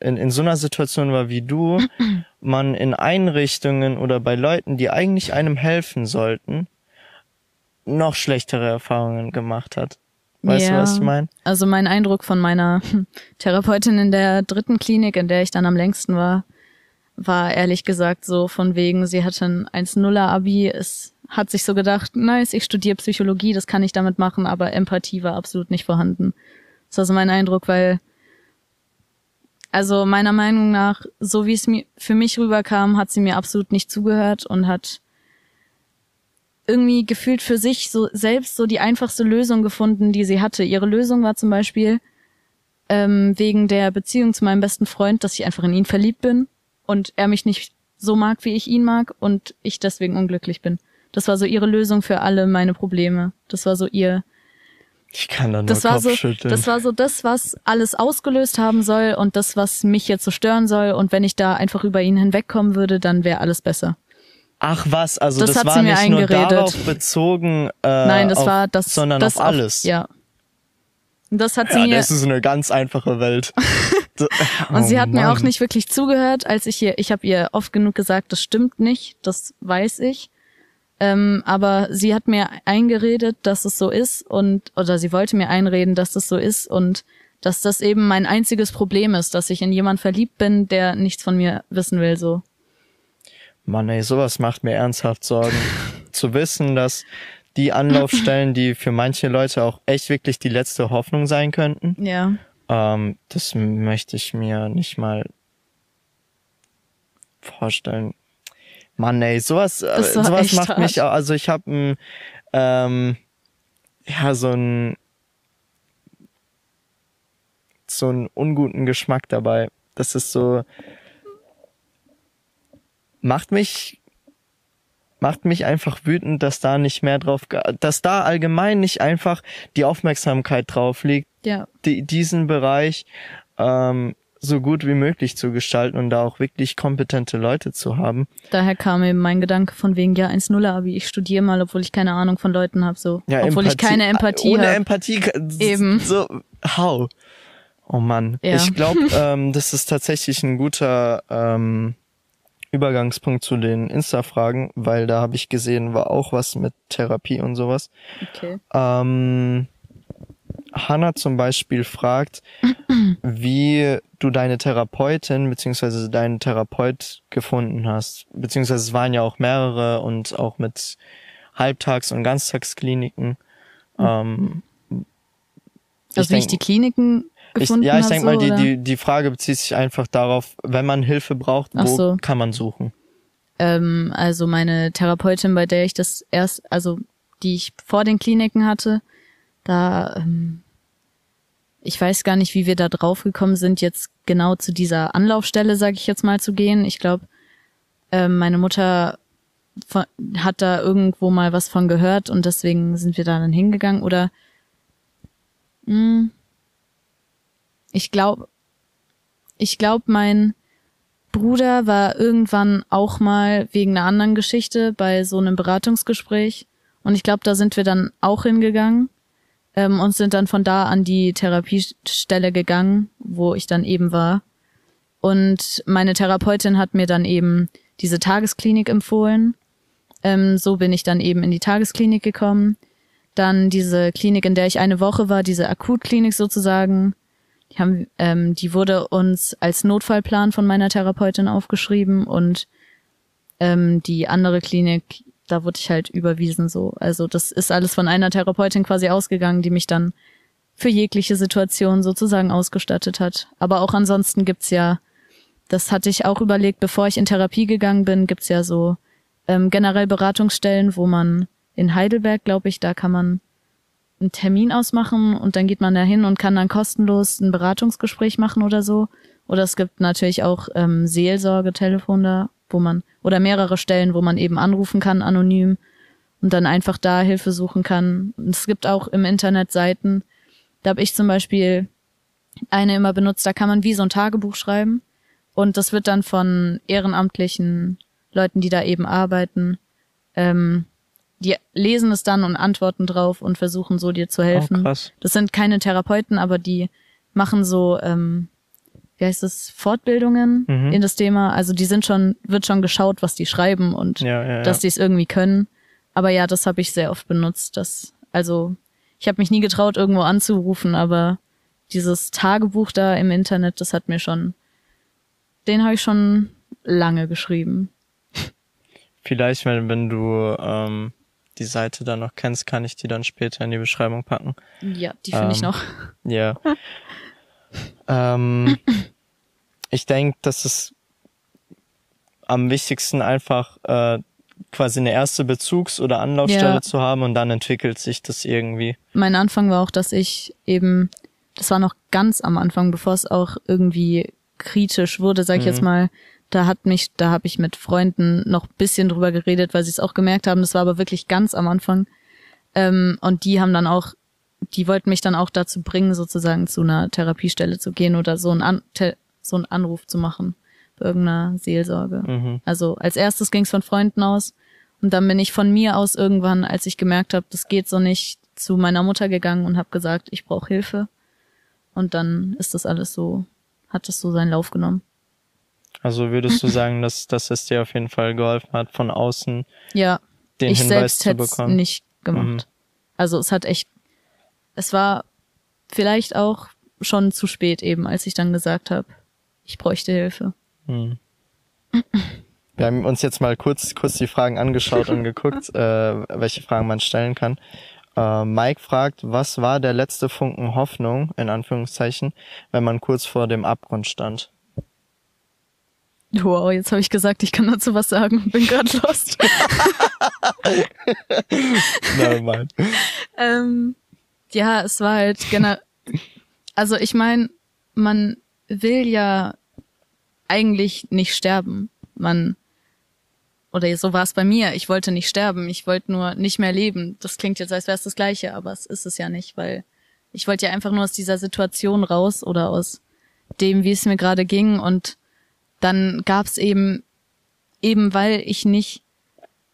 in, in so einer Situation war wie du, man in Einrichtungen oder bei Leuten, die eigentlich einem helfen sollten, noch schlechtere Erfahrungen gemacht hat. Weißt du, was ich meine? Also mein Eindruck von meiner Therapeutin in der dritten Klinik, in der ich dann am längsten war, war ehrlich gesagt so von wegen, sie hatte ein 1-0er Abi, es hat sich so gedacht, nice, ich studiere Psychologie, das kann ich damit machen, aber Empathie war absolut nicht vorhanden. Das war so mein Eindruck, weil also meiner Meinung nach, so wie es mir für mich rüberkam, hat sie mir absolut nicht zugehört und hat irgendwie gefühlt für sich so selbst so die einfachste Lösung gefunden, die sie hatte. Ihre Lösung war zum Beispiel, ähm, wegen der Beziehung zu meinem besten Freund, dass ich einfach in ihn verliebt bin und er mich nicht so mag, wie ich ihn mag und ich deswegen unglücklich bin. Das war so ihre Lösung für alle meine Probleme. Das war so ihr. Ich kann da nur Das war Kopf so, schütteln. das war so das, was alles ausgelöst haben soll und das, was mich jetzt so stören soll. Und wenn ich da einfach über ihn hinwegkommen würde, dann wäre alles besser. Ach was, also Das das, hat war sie mir nicht nur eingeredet. darauf bezogen, äh, Nein, das auf, war das, sondern das auf alles. ja. Das hat sie ja, mir das ist eine ganz einfache Welt. Und sie Oh hat mir auch nicht wirklich zugehört, als ich ihr, ich habe ihr oft genug gesagt, das stimmt nicht, das weiß ich. Ähm, aber sie hat mir eingeredet, dass es so ist und, oder sie wollte mir einreden, dass das so ist und dass das eben mein einziges Problem ist, dass ich in jemand verliebt bin, der nichts von mir wissen will, so. Mann, ey, sowas macht mir ernsthaft Sorgen. Zu wissen, dass die Anlaufstellen, die für manche Leute auch echt wirklich die letzte Hoffnung sein könnten, Ja. ähm, das möchte ich mir nicht mal vorstellen. Mann, ey, sowas, äh, sowas macht hart. mich auch, also ich habe ein, ähm, ja, so ein, so einen unguten Geschmack dabei. Das ist so, macht mich, macht mich einfach wütend, dass da nicht mehr drauf, dass da allgemein nicht einfach die Aufmerksamkeit drauf liegt, Ja. die, diesen Bereich ähm, so gut wie möglich zu gestalten und da auch wirklich kompetente Leute zu haben. Daher kam eben mein Gedanke von wegen, ja, 1-0 Abi, ich studiere mal, obwohl ich keine Ahnung von Leuten habe, so. Ja, obwohl ich Empathie- keine Empathie Ohne habe. Empathie. Eben. So, how? Oh Mann. Ja. Ich glaube, ähm, das ist tatsächlich ein guter ähm, Übergangspunkt zu den Insta-Fragen, weil da habe ich gesehen, war auch was mit Therapie und sowas. Okay. Ähm, Hanna zum Beispiel fragt, wie du deine Therapeutin beziehungsweise deinen Therapeut gefunden hast. Beziehungsweise es waren ja auch mehrere und auch mit Halbtags- und Ganztagskliniken. Ähm, Also wie ich die Kliniken ich, gefunden ja, ich denke mal, so, die, die, die Frage bezieht sich einfach darauf, wenn man Hilfe braucht, wo so. kann man suchen? Ähm, also meine Therapeutin, bei der ich das erst, also die ich vor den Kliniken hatte, da, ähm, ich weiß gar nicht, wie wir da drauf gekommen sind, jetzt genau zu dieser Anlaufstelle, sage ich jetzt mal, zu gehen. Ich glaube, ähm, meine Mutter von, hat da irgendwo mal was von gehört und deswegen sind wir da dann hingegangen. Oder mh, ich glaube, ich glaube, mein Bruder war irgendwann auch mal wegen einer anderen Geschichte bei so einem Beratungsgespräch. Und ich glaube, da sind wir dann auch hingegangen ähm, und sind dann von da an die Therapiestelle gegangen, wo ich dann eben war. Und meine Therapeutin hat mir dann eben diese Tagesklinik empfohlen. Ähm, so bin ich dann eben in die Tagesklinik gekommen. Dann diese Klinik, in der ich eine Woche war, diese Akutklinik sozusagen. Die, haben, ähm, die wurde uns als Notfallplan von meiner Therapeutin aufgeschrieben und ähm, die andere Klinik, da wurde ich halt überwiesen so. Also das ist alles von einer Therapeutin quasi ausgegangen, die mich dann für jegliche Situation sozusagen ausgestattet hat. Aber auch ansonsten gibt's ja, das hatte ich auch überlegt, bevor ich in Therapie gegangen bin, gibt's ja so ähm, generell Beratungsstellen, wo man in Heidelberg, glaube ich, da kann man einen Termin ausmachen und dann geht man da hin und kann dann kostenlos ein Beratungsgespräch machen oder so. Oder es gibt natürlich auch ähm, Seelsorgetelefon da, wo man, oder mehrere Stellen, wo man eben anrufen kann, anonym und dann einfach da Hilfe suchen kann. Und es gibt auch im Internet Seiten, da habe ich zum Beispiel eine immer benutzt, da kann man wie so ein Tagebuch schreiben und das wird dann von ehrenamtlichen Leuten, die da eben arbeiten, ähm, die lesen es dann und antworten drauf und versuchen so dir zu helfen. Oh, krass. Das sind keine Therapeuten, aber die machen so, ähm, wie heißt es, Fortbildungen Mhm. in das Thema. Also die sind schon, wird schon geschaut, was die schreiben und Ja, ja, ja. dass die es irgendwie können. Aber ja, das habe ich sehr oft benutzt. Das, also ich habe mich nie getraut, irgendwo anzurufen, aber dieses Tagebuch da im Internet, das hat mir schon, den habe ich schon lange geschrieben. Vielleicht, wenn, wenn du ähm, die Seite dann noch kennst, kann ich die dann später in die Beschreibung packen. Ja, die finde ich Ähm, noch. Ja. ähm, ich denke, dass es am wichtigsten einfach äh, quasi eine erste Bezugs- oder Anlaufstelle Ja. zu haben und dann entwickelt sich das irgendwie. Mein Anfang war auch, dass ich eben das war noch ganz am Anfang, bevor es auch irgendwie kritisch wurde, sag ich Mhm. jetzt mal. Da hat mich, da habe ich mit Freunden noch ein bisschen drüber geredet, weil sie es auch gemerkt haben. Das war aber wirklich ganz am Anfang. Ähm, und die haben dann auch, die wollten mich dann auch dazu bringen, sozusagen zu einer Therapiestelle zu gehen oder so einen, An so einen Anruf zu machen bei irgendeiner Seelsorge. Mhm. Also als erstes ging es von Freunden aus und dann bin ich von mir aus irgendwann, als ich gemerkt habe, das geht so nicht, zu meiner Mutter gegangen und habe gesagt, ich brauche Hilfe. Und dann ist das alles so, hat es so seinen Lauf genommen. Also würdest du sagen, dass, dass es dir auf jeden Fall geholfen hat, von außen Ja, den ich Hinweis selbst zu hätte es bekommen? nicht gemacht. Mhm. Also es hat echt, es war vielleicht auch schon zu spät eben, als ich dann gesagt habe, ich bräuchte Hilfe. Hm. Wir haben uns jetzt mal kurz, kurz die Fragen angeschaut und geguckt, äh, welche Fragen man stellen kann. Äh, Mike fragt, was war der letzte Funken Hoffnung, in Anführungszeichen, wenn man kurz vor dem Abgrund stand? Wow, jetzt habe ich gesagt, ich kann dazu was sagen und bin gerade lost. Nevermind. ähm, ja, es war halt generell. Also ich meine, man will ja eigentlich nicht sterben. Man oder so war es bei mir. Ich wollte nicht sterben. Ich wollte nur nicht mehr leben. Das klingt jetzt, als wäre es das Gleiche, aber es ist es ja nicht, weil ich wollte ja einfach nur aus dieser Situation raus oder aus dem, wie es mir gerade ging. Und dann gab es eben, eben weil ich nicht,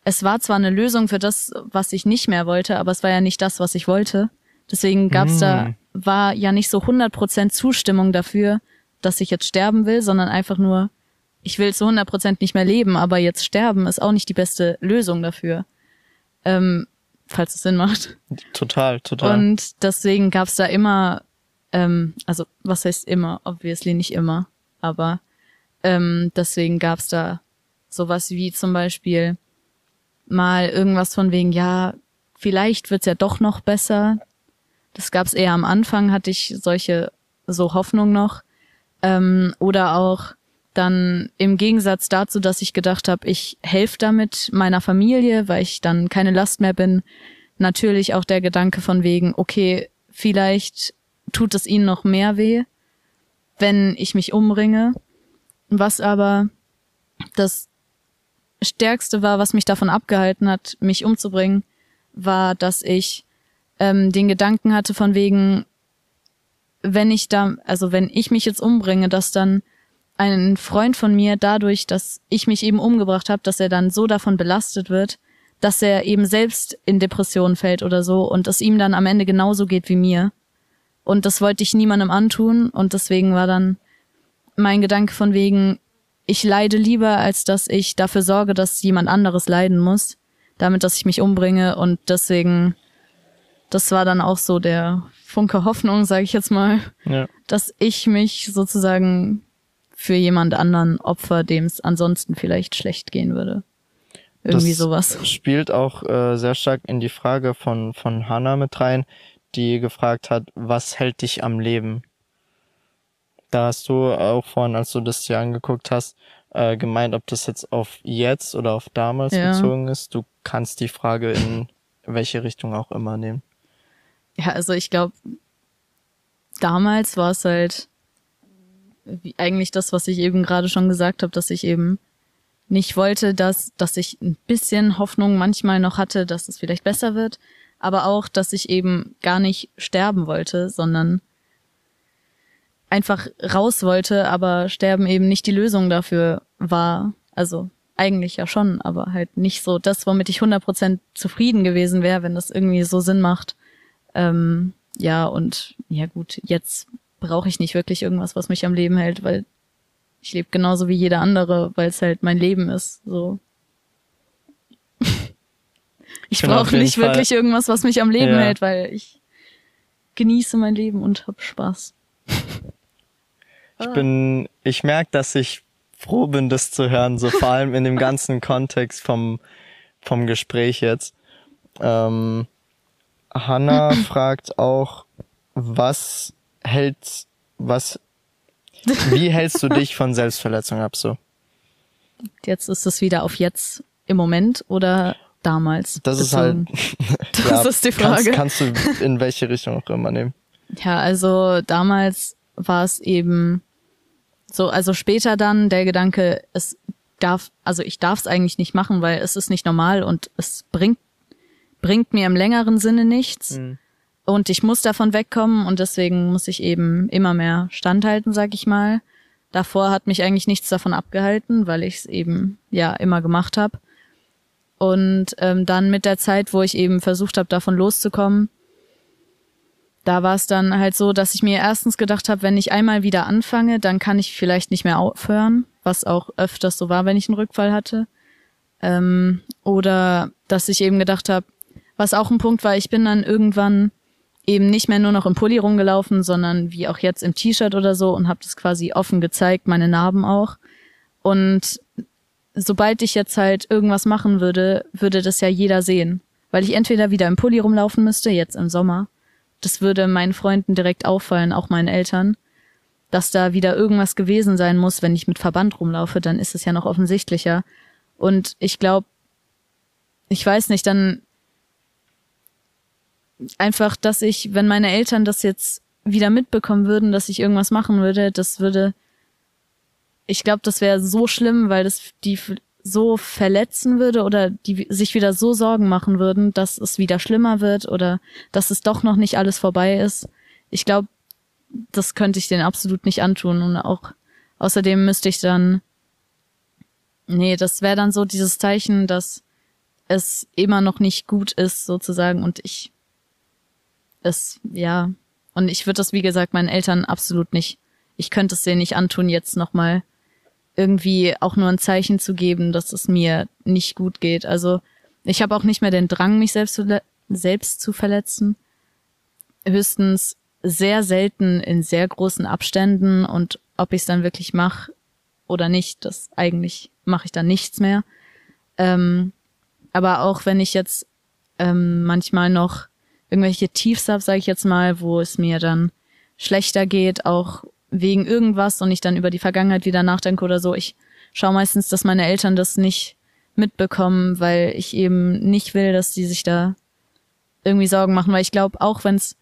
es war zwar eine Lösung für das, was ich nicht mehr wollte, aber es war ja nicht das, was ich wollte. Deswegen gab es da, Mm. war ja nicht so 100% Zustimmung dafür, dass ich jetzt sterben will, sondern einfach nur, ich will zu 100% nicht mehr leben, aber jetzt sterben ist auch nicht die beste Lösung dafür. Ähm, falls es Sinn macht. Total, total. Und deswegen gab's da immer, ähm, also was heißt immer, obviously nicht immer, aber ähm, deswegen gab's da sowas wie zum Beispiel mal irgendwas von wegen, ja, vielleicht wird's ja doch noch besser. Das gab's eher am Anfang, hatte ich solche so Hoffnung noch. Ähm, oder auch dann im Gegensatz dazu, dass ich gedacht habe, ich helfe damit meiner Familie, weil ich dann keine Last mehr bin, natürlich auch der Gedanke von wegen, okay, vielleicht tut es ihnen noch mehr weh, wenn ich mich umbringe. Was aber das Stärkste war, was mich davon abgehalten hat, mich umzubringen, war, dass ich ähm, den Gedanken hatte von wegen, wenn ich da, also wenn ich mich jetzt umbringe, dass dann ein Freund von mir dadurch, dass ich mich eben umgebracht habe, dass er dann so davon belastet wird, dass er eben selbst in Depressionen fällt oder so und es ihm dann am Ende genauso geht wie mir. Und das wollte ich niemandem antun und deswegen war dann mein Gedanke von wegen, ich leide lieber, als dass ich dafür sorge, dass jemand anderes leiden muss, damit, dass ich mich umbringe und deswegen, das war dann auch so der Funke Hoffnung, sage ich jetzt mal, ja. dass ich mich sozusagen für jemand anderen opfer, dem es ansonsten vielleicht schlecht gehen würde. Irgendwie das sowas. spielt auch äh, sehr stark in die Frage von, von Hannah mit rein, die gefragt hat, was hält dich am Leben? Da hast du auch vorhin, als du das dir angeguckt hast, äh, gemeint, ob das jetzt auf jetzt oder auf damals Ja. bezogen ist. Du kannst die Frage in welche Richtung auch immer nehmen. Ja, also ich glaube, damals war es halt wie eigentlich das, was ich eben gerade schon gesagt habe, dass ich eben nicht wollte, dass, dass ich ein bisschen Hoffnung manchmal noch hatte, dass es vielleicht besser wird, aber auch, dass ich eben gar nicht sterben wollte, sondern einfach raus wollte, aber sterben eben nicht die Lösung dafür war. Also eigentlich ja schon, aber halt nicht so das, womit ich 100% zufrieden gewesen wäre, wenn das irgendwie so Sinn macht. Ähm, ja, und ja gut, jetzt brauche ich nicht wirklich irgendwas, was mich am Leben hält, weil ich lebe genauso wie jeder andere, weil es halt mein Leben ist. So. Ich brauche nicht Fall- wirklich irgendwas, was mich am Leben Ja. hält, weil ich genieße mein Leben und hab Spaß. Ich bin, ich merke, dass ich froh bin, das zu hören, so vor allem in dem ganzen Kontext vom, vom Gespräch jetzt. Ähm, Hanna fragt auch, was hält, was, wie hältst du dich von Selbstverletzung ab so? Jetzt ist es wieder auf jetzt im Moment oder damals. Das ist halt? Das ja, ist die kannst, Frage. kannst du in welche Richtung auch immer nehmen. Ja, also damals war es eben so, also später dann der Gedanke, es darf, also ich darf es eigentlich nicht machen, weil es ist nicht normal und es bringt, bringt mir im längeren Sinne nichts. Mhm. Und ich muss davon wegkommen und deswegen muss ich eben immer mehr standhalten, sag ich mal. Davor hat mich eigentlich nichts davon abgehalten, weil ich es eben ja immer gemacht habe. Und ähm, dann mit der Zeit, wo ich eben versucht habe, davon loszukommen, da war es dann halt so, dass ich mir erstens gedacht habe, wenn ich einmal wieder anfange, dann kann ich vielleicht nicht mehr aufhören, was auch öfters so war, wenn ich einen Rückfall hatte. Ähm, oder dass ich eben gedacht habe, was auch ein Punkt war, ich bin dann irgendwann eben nicht mehr nur noch im Pulli rumgelaufen, sondern wie auch jetzt im T-Shirt oder so und habe das quasi offen gezeigt, meine Narben auch. Und sobald ich jetzt halt irgendwas machen würde, würde das ja jeder sehen. Weil ich entweder wieder im Pulli rumlaufen müsste, jetzt im Sommer. Das würde meinen Freunden direkt auffallen, auch meinen Eltern. Dass da wieder irgendwas gewesen sein muss, wenn ich mit Verband rumlaufe, dann ist es ja noch offensichtlicher. Und ich glaube, ich weiß nicht, dann einfach, dass ich, wenn meine Eltern das jetzt wieder mitbekommen würden, dass ich irgendwas machen würde, das würde, ich glaube, das wäre so schlimm, weil das die so verletzen würde oder die sich wieder so Sorgen machen würden, dass es wieder schlimmer wird oder dass es doch noch nicht alles vorbei ist. Ich glaube, das könnte ich denen absolut nicht antun und auch außerdem müsste ich dann nee, das wäre dann so dieses Zeichen, dass es immer noch nicht gut ist sozusagen und ich es, ja. Und ich würde das, wie gesagt, meinen Eltern absolut nicht, ich könnte es denen nicht antun, jetzt nochmal irgendwie auch nur ein Zeichen zu geben, dass es mir nicht gut geht. Also ich habe auch nicht mehr den Drang, mich selbst zu, selbst zu verletzen. Höchstens sehr selten in sehr großen Abständen und ob ich es dann wirklich mache oder nicht, das eigentlich mache ich dann nichts mehr. Ähm, aber auch wenn ich jetzt ähm, manchmal noch irgendwelche Tiefs habe, sage ich jetzt mal, wo es mir dann schlechter geht, auch wegen irgendwas und ich dann über die Vergangenheit wieder nachdenke oder so. Ich schaue meistens, dass meine Eltern das nicht mitbekommen, weil ich eben nicht will, dass die sich da irgendwie Sorgen machen, weil ich glaube, auch wenn es,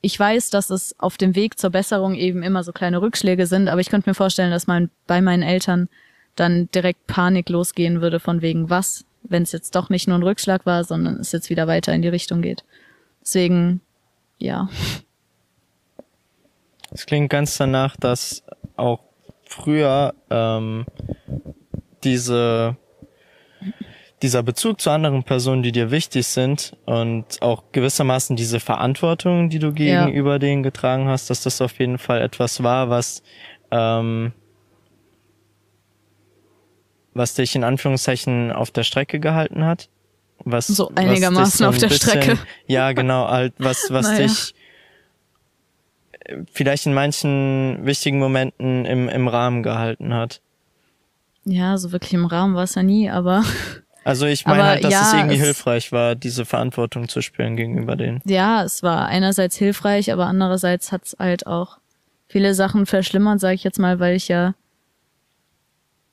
ich weiß, dass es auf dem Weg zur Besserung eben immer so kleine Rückschläge sind, aber ich könnte mir vorstellen, dass mein, bei meinen Eltern dann direkt Panik losgehen würde von wegen was, wenn es jetzt doch nicht nur ein Rückschlag war, sondern es jetzt wieder weiter in die Richtung geht. Deswegen, ja. Es klingt ganz danach, dass auch früher ähm, diese dieser Bezug zu anderen Personen, die dir wichtig sind und auch gewissermaßen diese Verantwortung, die du gegenüber ja. denen getragen hast, dass das auf jeden Fall etwas war, was ähm, was dich in Anführungszeichen auf der Strecke gehalten hat was so einigermaßen was auf der bisschen, Strecke. Ja, genau, halt was was naja. dich vielleicht in manchen wichtigen Momenten im im Rahmen gehalten hat. Ja, so wirklich im Rahmen war es ja nie, aber also ich meine halt, dass ja, es irgendwie es, hilfreich war, diese Verantwortung zu spüren gegenüber denen. Ja, es war einerseits hilfreich, aber andererseits hat es halt auch viele Sachen verschlimmert, sage ich jetzt mal, weil ich ja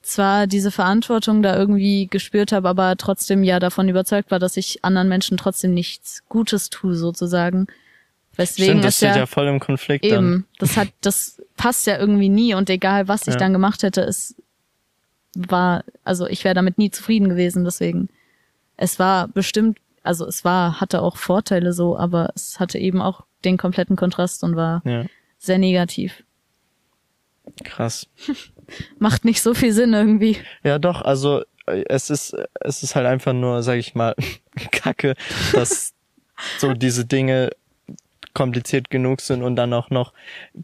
zwar diese Verantwortung da irgendwie gespürt habe, aber trotzdem ja davon überzeugt war, dass ich anderen Menschen trotzdem nichts Gutes tue, sozusagen. Weswegen Stimmt, das steht ja, ja, voll im Konflikt eben, dann. Das hat, das passt ja irgendwie nie und egal was ich ja. dann gemacht hätte, es war, also ich wäre damit nie zufrieden gewesen, deswegen. Es war bestimmt, also es war, hatte auch Vorteile so, aber es hatte eben auch den kompletten Kontrast und war ja. sehr negativ. Krass. Macht nicht so viel Sinn irgendwie. Ja, doch, also es ist, es ist halt einfach nur, sag ich mal, Kacke, dass so diese Dinge kompliziert genug sind und dann auch noch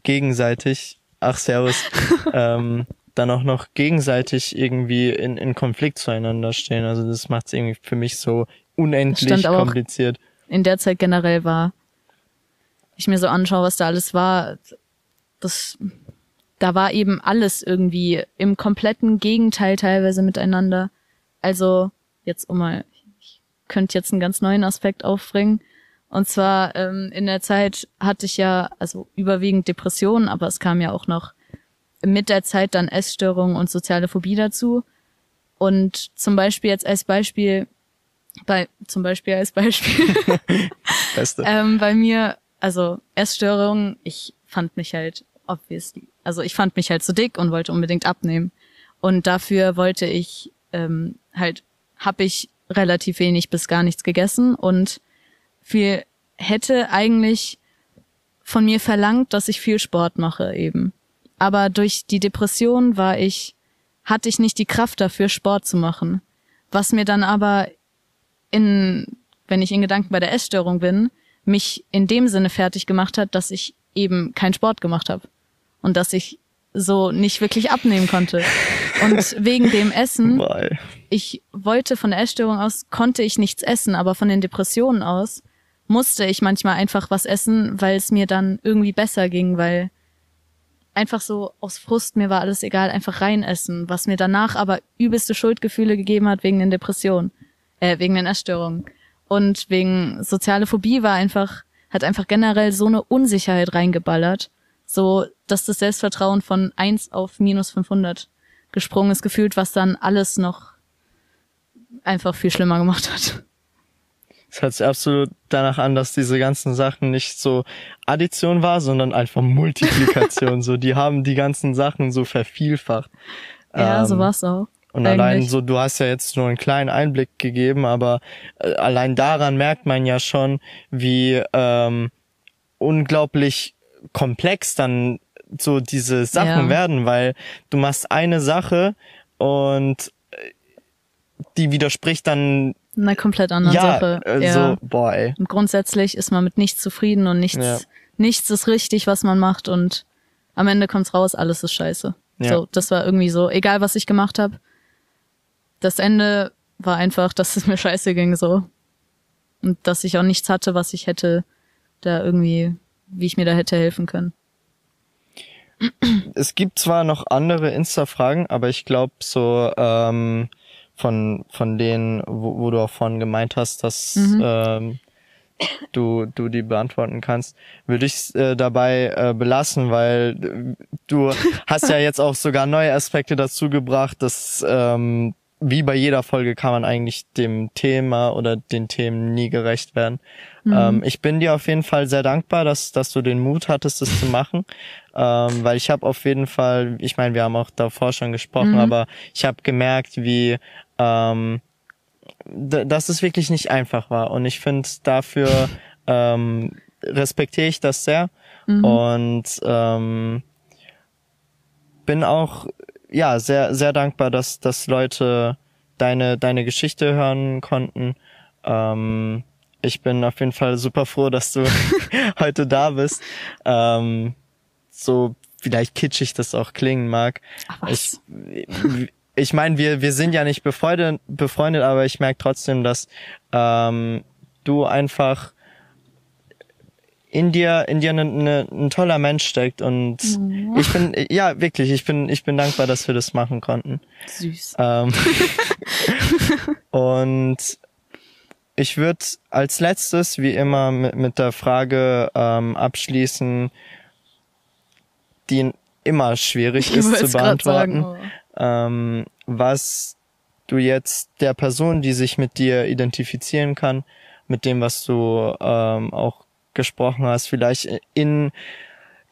gegenseitig, ach servus, ähm, dann auch noch gegenseitig irgendwie in, in Konflikt zueinander stehen. Also das macht es irgendwie für mich so unendlich kompliziert. in der Zeit generell war, ich mir so anschaue, was da alles war, das da war eben alles irgendwie im kompletten Gegenteil teilweise miteinander. Also jetzt um mal, ich könnte jetzt einen ganz neuen Aspekt aufbringen. Und zwar ähm, in der Zeit hatte ich ja also überwiegend Depressionen, aber es kam ja auch noch mit der Zeit dann Essstörungen und soziale Phobie dazu. Und zum Beispiel jetzt als Beispiel, bei zum Beispiel als Beispiel, Beste. ähm, bei mir also Essstörungen, ich fand mich halt obviously, also ich fand mich halt zu dick und wollte unbedingt abnehmen. Und dafür wollte ich ähm, halt, habe ich relativ wenig bis gar nichts gegessen und viel hätte eigentlich von mir verlangt, dass ich viel Sport mache eben. Aber durch die Depression war ich, hatte ich nicht die Kraft dafür, Sport zu machen. Was mir dann aber in, wenn ich in Gedanken bei der Essstörung bin, mich in dem Sinne fertig gemacht hat, dass ich eben keinen Sport gemacht habe und dass ich so nicht wirklich abnehmen konnte. Und wegen dem Essen, ich wollte von der Essstörung aus, konnte ich nichts essen, aber von den Depressionen aus musste ich manchmal einfach was essen, weil es mir dann irgendwie besser ging, weil einfach so aus Frust, mir war alles egal, einfach rein essen, was mir danach aber übelste Schuldgefühle gegeben hat wegen den Depressionen, äh, wegen den Essstörungen. Und wegen soziale Phobie war einfach, hat einfach generell so eine Unsicherheit reingeballert, so, dass das Selbstvertrauen von eins auf minus 500 gesprungen ist, gefühlt, was dann alles noch einfach viel schlimmer gemacht hat. Es hört sich absolut danach an, dass diese ganzen Sachen nicht so Addition war, sondern einfach Multiplikation. so, die haben die ganzen Sachen so vervielfacht. Ja, Ähm, so war's auch. Und Eigentlich. allein so, du hast ja jetzt nur einen kleinen Einblick gegeben, aber äh, allein daran merkt man ja schon, wie ähm, unglaublich komplex dann so diese Sachen Ja. werden, weil du machst eine Sache und äh, die widerspricht dann Eine komplett andere ja, Sache. äh, ja. so boah ey. Und grundsätzlich ist man mit nichts zufrieden und nichts, Ja. nichts ist richtig, was man macht und am Ende kommt's raus, alles ist scheiße. Ja. So, das war irgendwie so, egal was ich gemacht habe. Das Ende war einfach, dass es mir scheiße ging so. Und dass ich auch nichts hatte, was ich hätte da irgendwie, wie ich mir da hätte helfen können. Es gibt zwar noch andere Insta-Fragen, aber ich glaube so ähm, von von denen, wo, wo du auch vorhin gemeint hast, dass ähm, du du die beantworten kannst, würde ich äh, dabei äh, belassen, weil du hast ja jetzt auch sogar neue Aspekte dazu gebracht, dass ähm, wie bei jeder Folge kann man eigentlich dem Thema oder den Themen nie gerecht werden. Ähm, ich bin dir auf jeden Fall sehr dankbar, dass, dass du den Mut hattest, das zu machen, ähm, weil ich habe auf jeden Fall, ich meine, wir haben auch davor schon gesprochen, aber ich habe gemerkt, wie ähm, dass es wirklich nicht einfach war. Und ich finde dafür ähm, respektiere ich das sehr. Und ähm, bin auch ja sehr sehr dankbar, dass dass Leute deine deine Geschichte hören konnten. Ähm, ich bin auf jeden Fall super froh, dass du heute da bist. Ähm, so vielleicht kitschig das auch klingen mag. Ach was. Ich, ich meine, wir wir sind ja nicht befreundet, befreundet, aber ich merke trotzdem, dass ähm, du einfach in dir in dir ne, ne, ein toller Mensch steckt und ich bin ja wirklich ich bin ich bin dankbar, dass wir das machen konnten. Süß. Ähm, und ich würde als letztes, wie immer, mit, mit der Frage ähm, abschließen, die immer schwierig Ich ist zu beantworten, sagen, oh. ähm, was du jetzt der Person, die sich mit dir identifizieren kann, mit dem, was du ähm, auch gesprochen hast, vielleicht in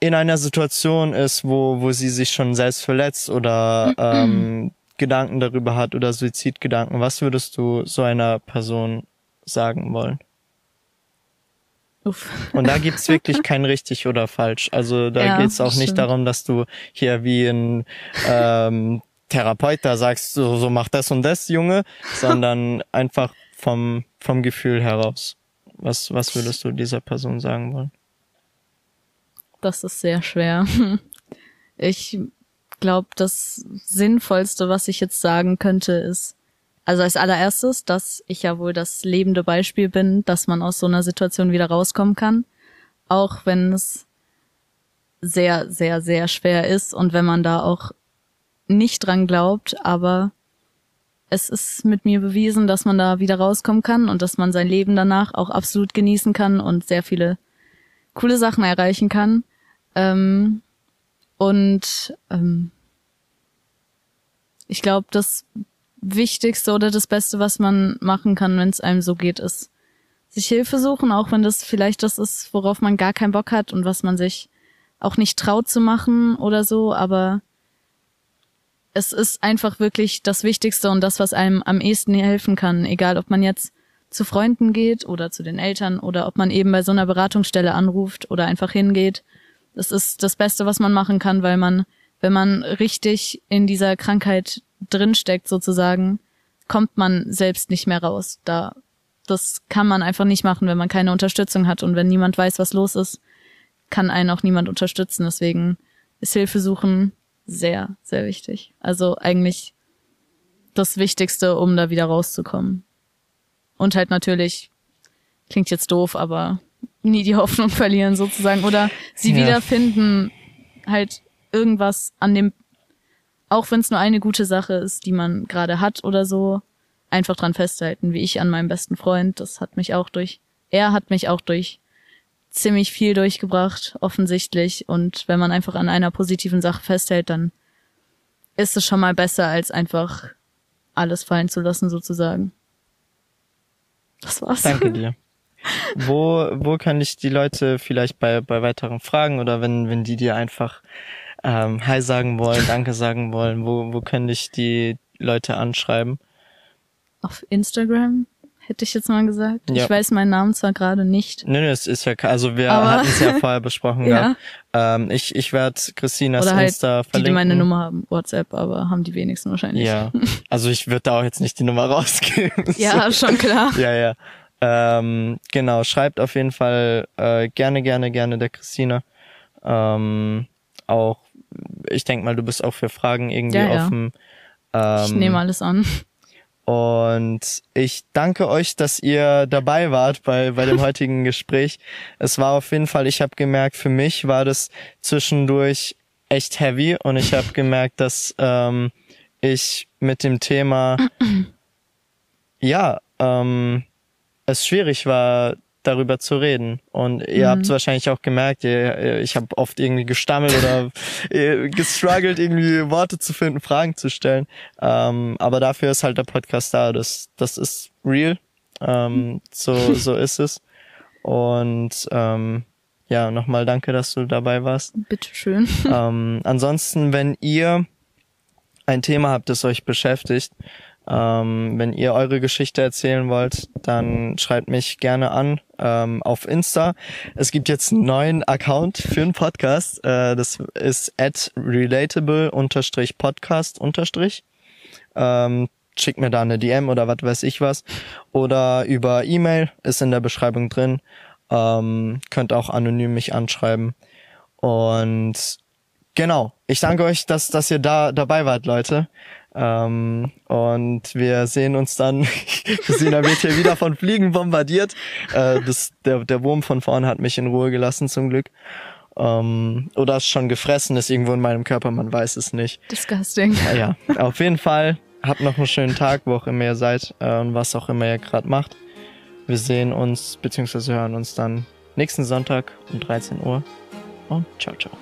in einer Situation ist, wo, wo sie sich schon selbst verletzt oder ähm, Gedanken darüber hat oder Suizidgedanken, was würdest du so einer Person sagen wollen? Uff. Und da gibt's wirklich kein richtig oder falsch. Also da Ja, geht's auch nicht stimmt. darum, dass du hier wie ein ähm, Therapeut da sagst, so, so mach das und das, Junge, sondern einfach vom, vom Gefühl heraus. Was, was würdest du dieser Person sagen wollen? Das ist sehr schwer. Ich glaube, das Sinnvollste, was ich jetzt sagen könnte, ist, also als allererstes, dass ich ja wohl das lebende Beispiel bin, dass man aus so einer Situation wieder rauskommen kann. Auch wenn es sehr, sehr, sehr schwer ist und wenn man da auch nicht dran glaubt, aber es ist mit mir bewiesen, dass man da wieder rauskommen kann und dass man sein Leben danach auch absolut genießen kann und sehr viele coole Sachen erreichen kann. Ähm, und ähm, ich glaube, das Wichtigste oder das Beste, was man machen kann, wenn es einem so geht, ist sich Hilfe suchen, auch wenn das vielleicht das ist, worauf man gar keinen Bock hat und was man sich auch nicht traut zu machen oder so, aber es ist einfach wirklich das Wichtigste und das, was einem am ehesten helfen kann, egal ob man jetzt zu Freunden geht oder zu den Eltern oder ob man eben bei so einer Beratungsstelle anruft oder einfach hingeht. Das ist das Beste, was man machen kann, weil man, wenn man richtig in dieser Krankheit drinsteckt sozusagen, kommt man selbst nicht mehr raus. Da, das kann man einfach nicht machen, wenn man keine Unterstützung hat und wenn niemand weiß, was los ist, kann einen auch niemand unterstützen. Deswegen ist Hilfe suchen sehr, sehr wichtig. Also eigentlich das Wichtigste, um da wieder rauszukommen. Und halt natürlich, klingt jetzt doof, aber nie die Hoffnung verlieren sozusagen. Oder sie ja. wiederfinden, halt irgendwas an dem, auch wenn es nur eine gute Sache ist, die man gerade hat oder so, einfach dran festhalten, wie ich an meinem besten Freund. Das hat mich auch durch, er hat mich auch durch ziemlich viel durchgebracht, offensichtlich. Und wenn man einfach an einer positiven Sache festhält, dann ist es schon mal besser, als einfach alles fallen zu lassen, sozusagen. Das war's. Danke dir. Wo, wo kann ich die Leute vielleicht bei, bei weiteren Fragen oder wenn, wenn die dir einfach ähm, Hi sagen wollen, Danke sagen wollen, wo, wo können dich die Leute anschreiben? Auf Instagram hätte ich jetzt mal gesagt. Ja. Ich weiß meinen Namen zwar gerade nicht. Nö, nö, es ist ja, also wir hatten es ja vorher besprochen ja. Ähm, ich ich werde Christinas Oder halt Insta verlinken. Die, die meine Nummer haben, WhatsApp, aber haben die wenigsten wahrscheinlich. Ja, also ich würde da auch jetzt nicht die Nummer rausgeben. ja, schon klar. ja, ja. Ähm, genau, schreibt auf jeden Fall äh, gerne, gerne, gerne der Christine. Ähm, auch, ich denk mal, du bist auch für Fragen irgendwie ja, ja. offen. Ähm, ich nehme alles an. Und ich danke euch, dass ihr dabei wart bei, bei dem heutigen Gespräch. Es war auf jeden Fall, ich habe gemerkt, für mich war das zwischendurch echt heavy und ich habe gemerkt, dass ähm, ich mit dem Thema ja ähm, es schwierig war, darüber zu reden. Und ihr mhm. habt es wahrscheinlich auch gemerkt, ihr, ich habe oft irgendwie gestammelt oder gestruggelt, irgendwie Worte zu finden, Fragen zu stellen. Ähm, aber dafür ist halt der Podcast da. Das, das ist real. Ähm, so, so ist es. Und ähm, ja, nochmal danke, dass du dabei warst. Bitteschön. Ähm, ansonsten, wenn ihr ein Thema habt, das euch beschäftigt, ähm, wenn ihr eure Geschichte erzählen wollt, dann schreibt mich gerne an ähm, auf Insta. Es gibt jetzt einen neuen Account für einen Podcast. Äh, das ist at relatable-podcast- ähm, schickt mir da eine DM oder was weiß ich was. Oder über E-Mail ist in der Beschreibung drin. Ähm, könnt auch anonym mich anschreiben. Und genau, ich danke euch, dass, dass ihr da dabei wart, Leute. Ähm, und wir sehen uns dann, Christina wird hier wieder von Fliegen bombardiert. Äh, das, der, der Wurm von vorne hat mich in Ruhe gelassen zum Glück. Ähm, oder ist schon gefressen, ist irgendwo in meinem Körper, man weiß es nicht. Disgusting. Ja, ja. auf jeden Fall, habt noch einen schönen Tag, wo auch immer ihr seid äh, und was auch immer ihr gerade macht. Wir sehen uns, beziehungsweise hören uns dann nächsten Sonntag um 13 Uhr. Und ciao, ciao.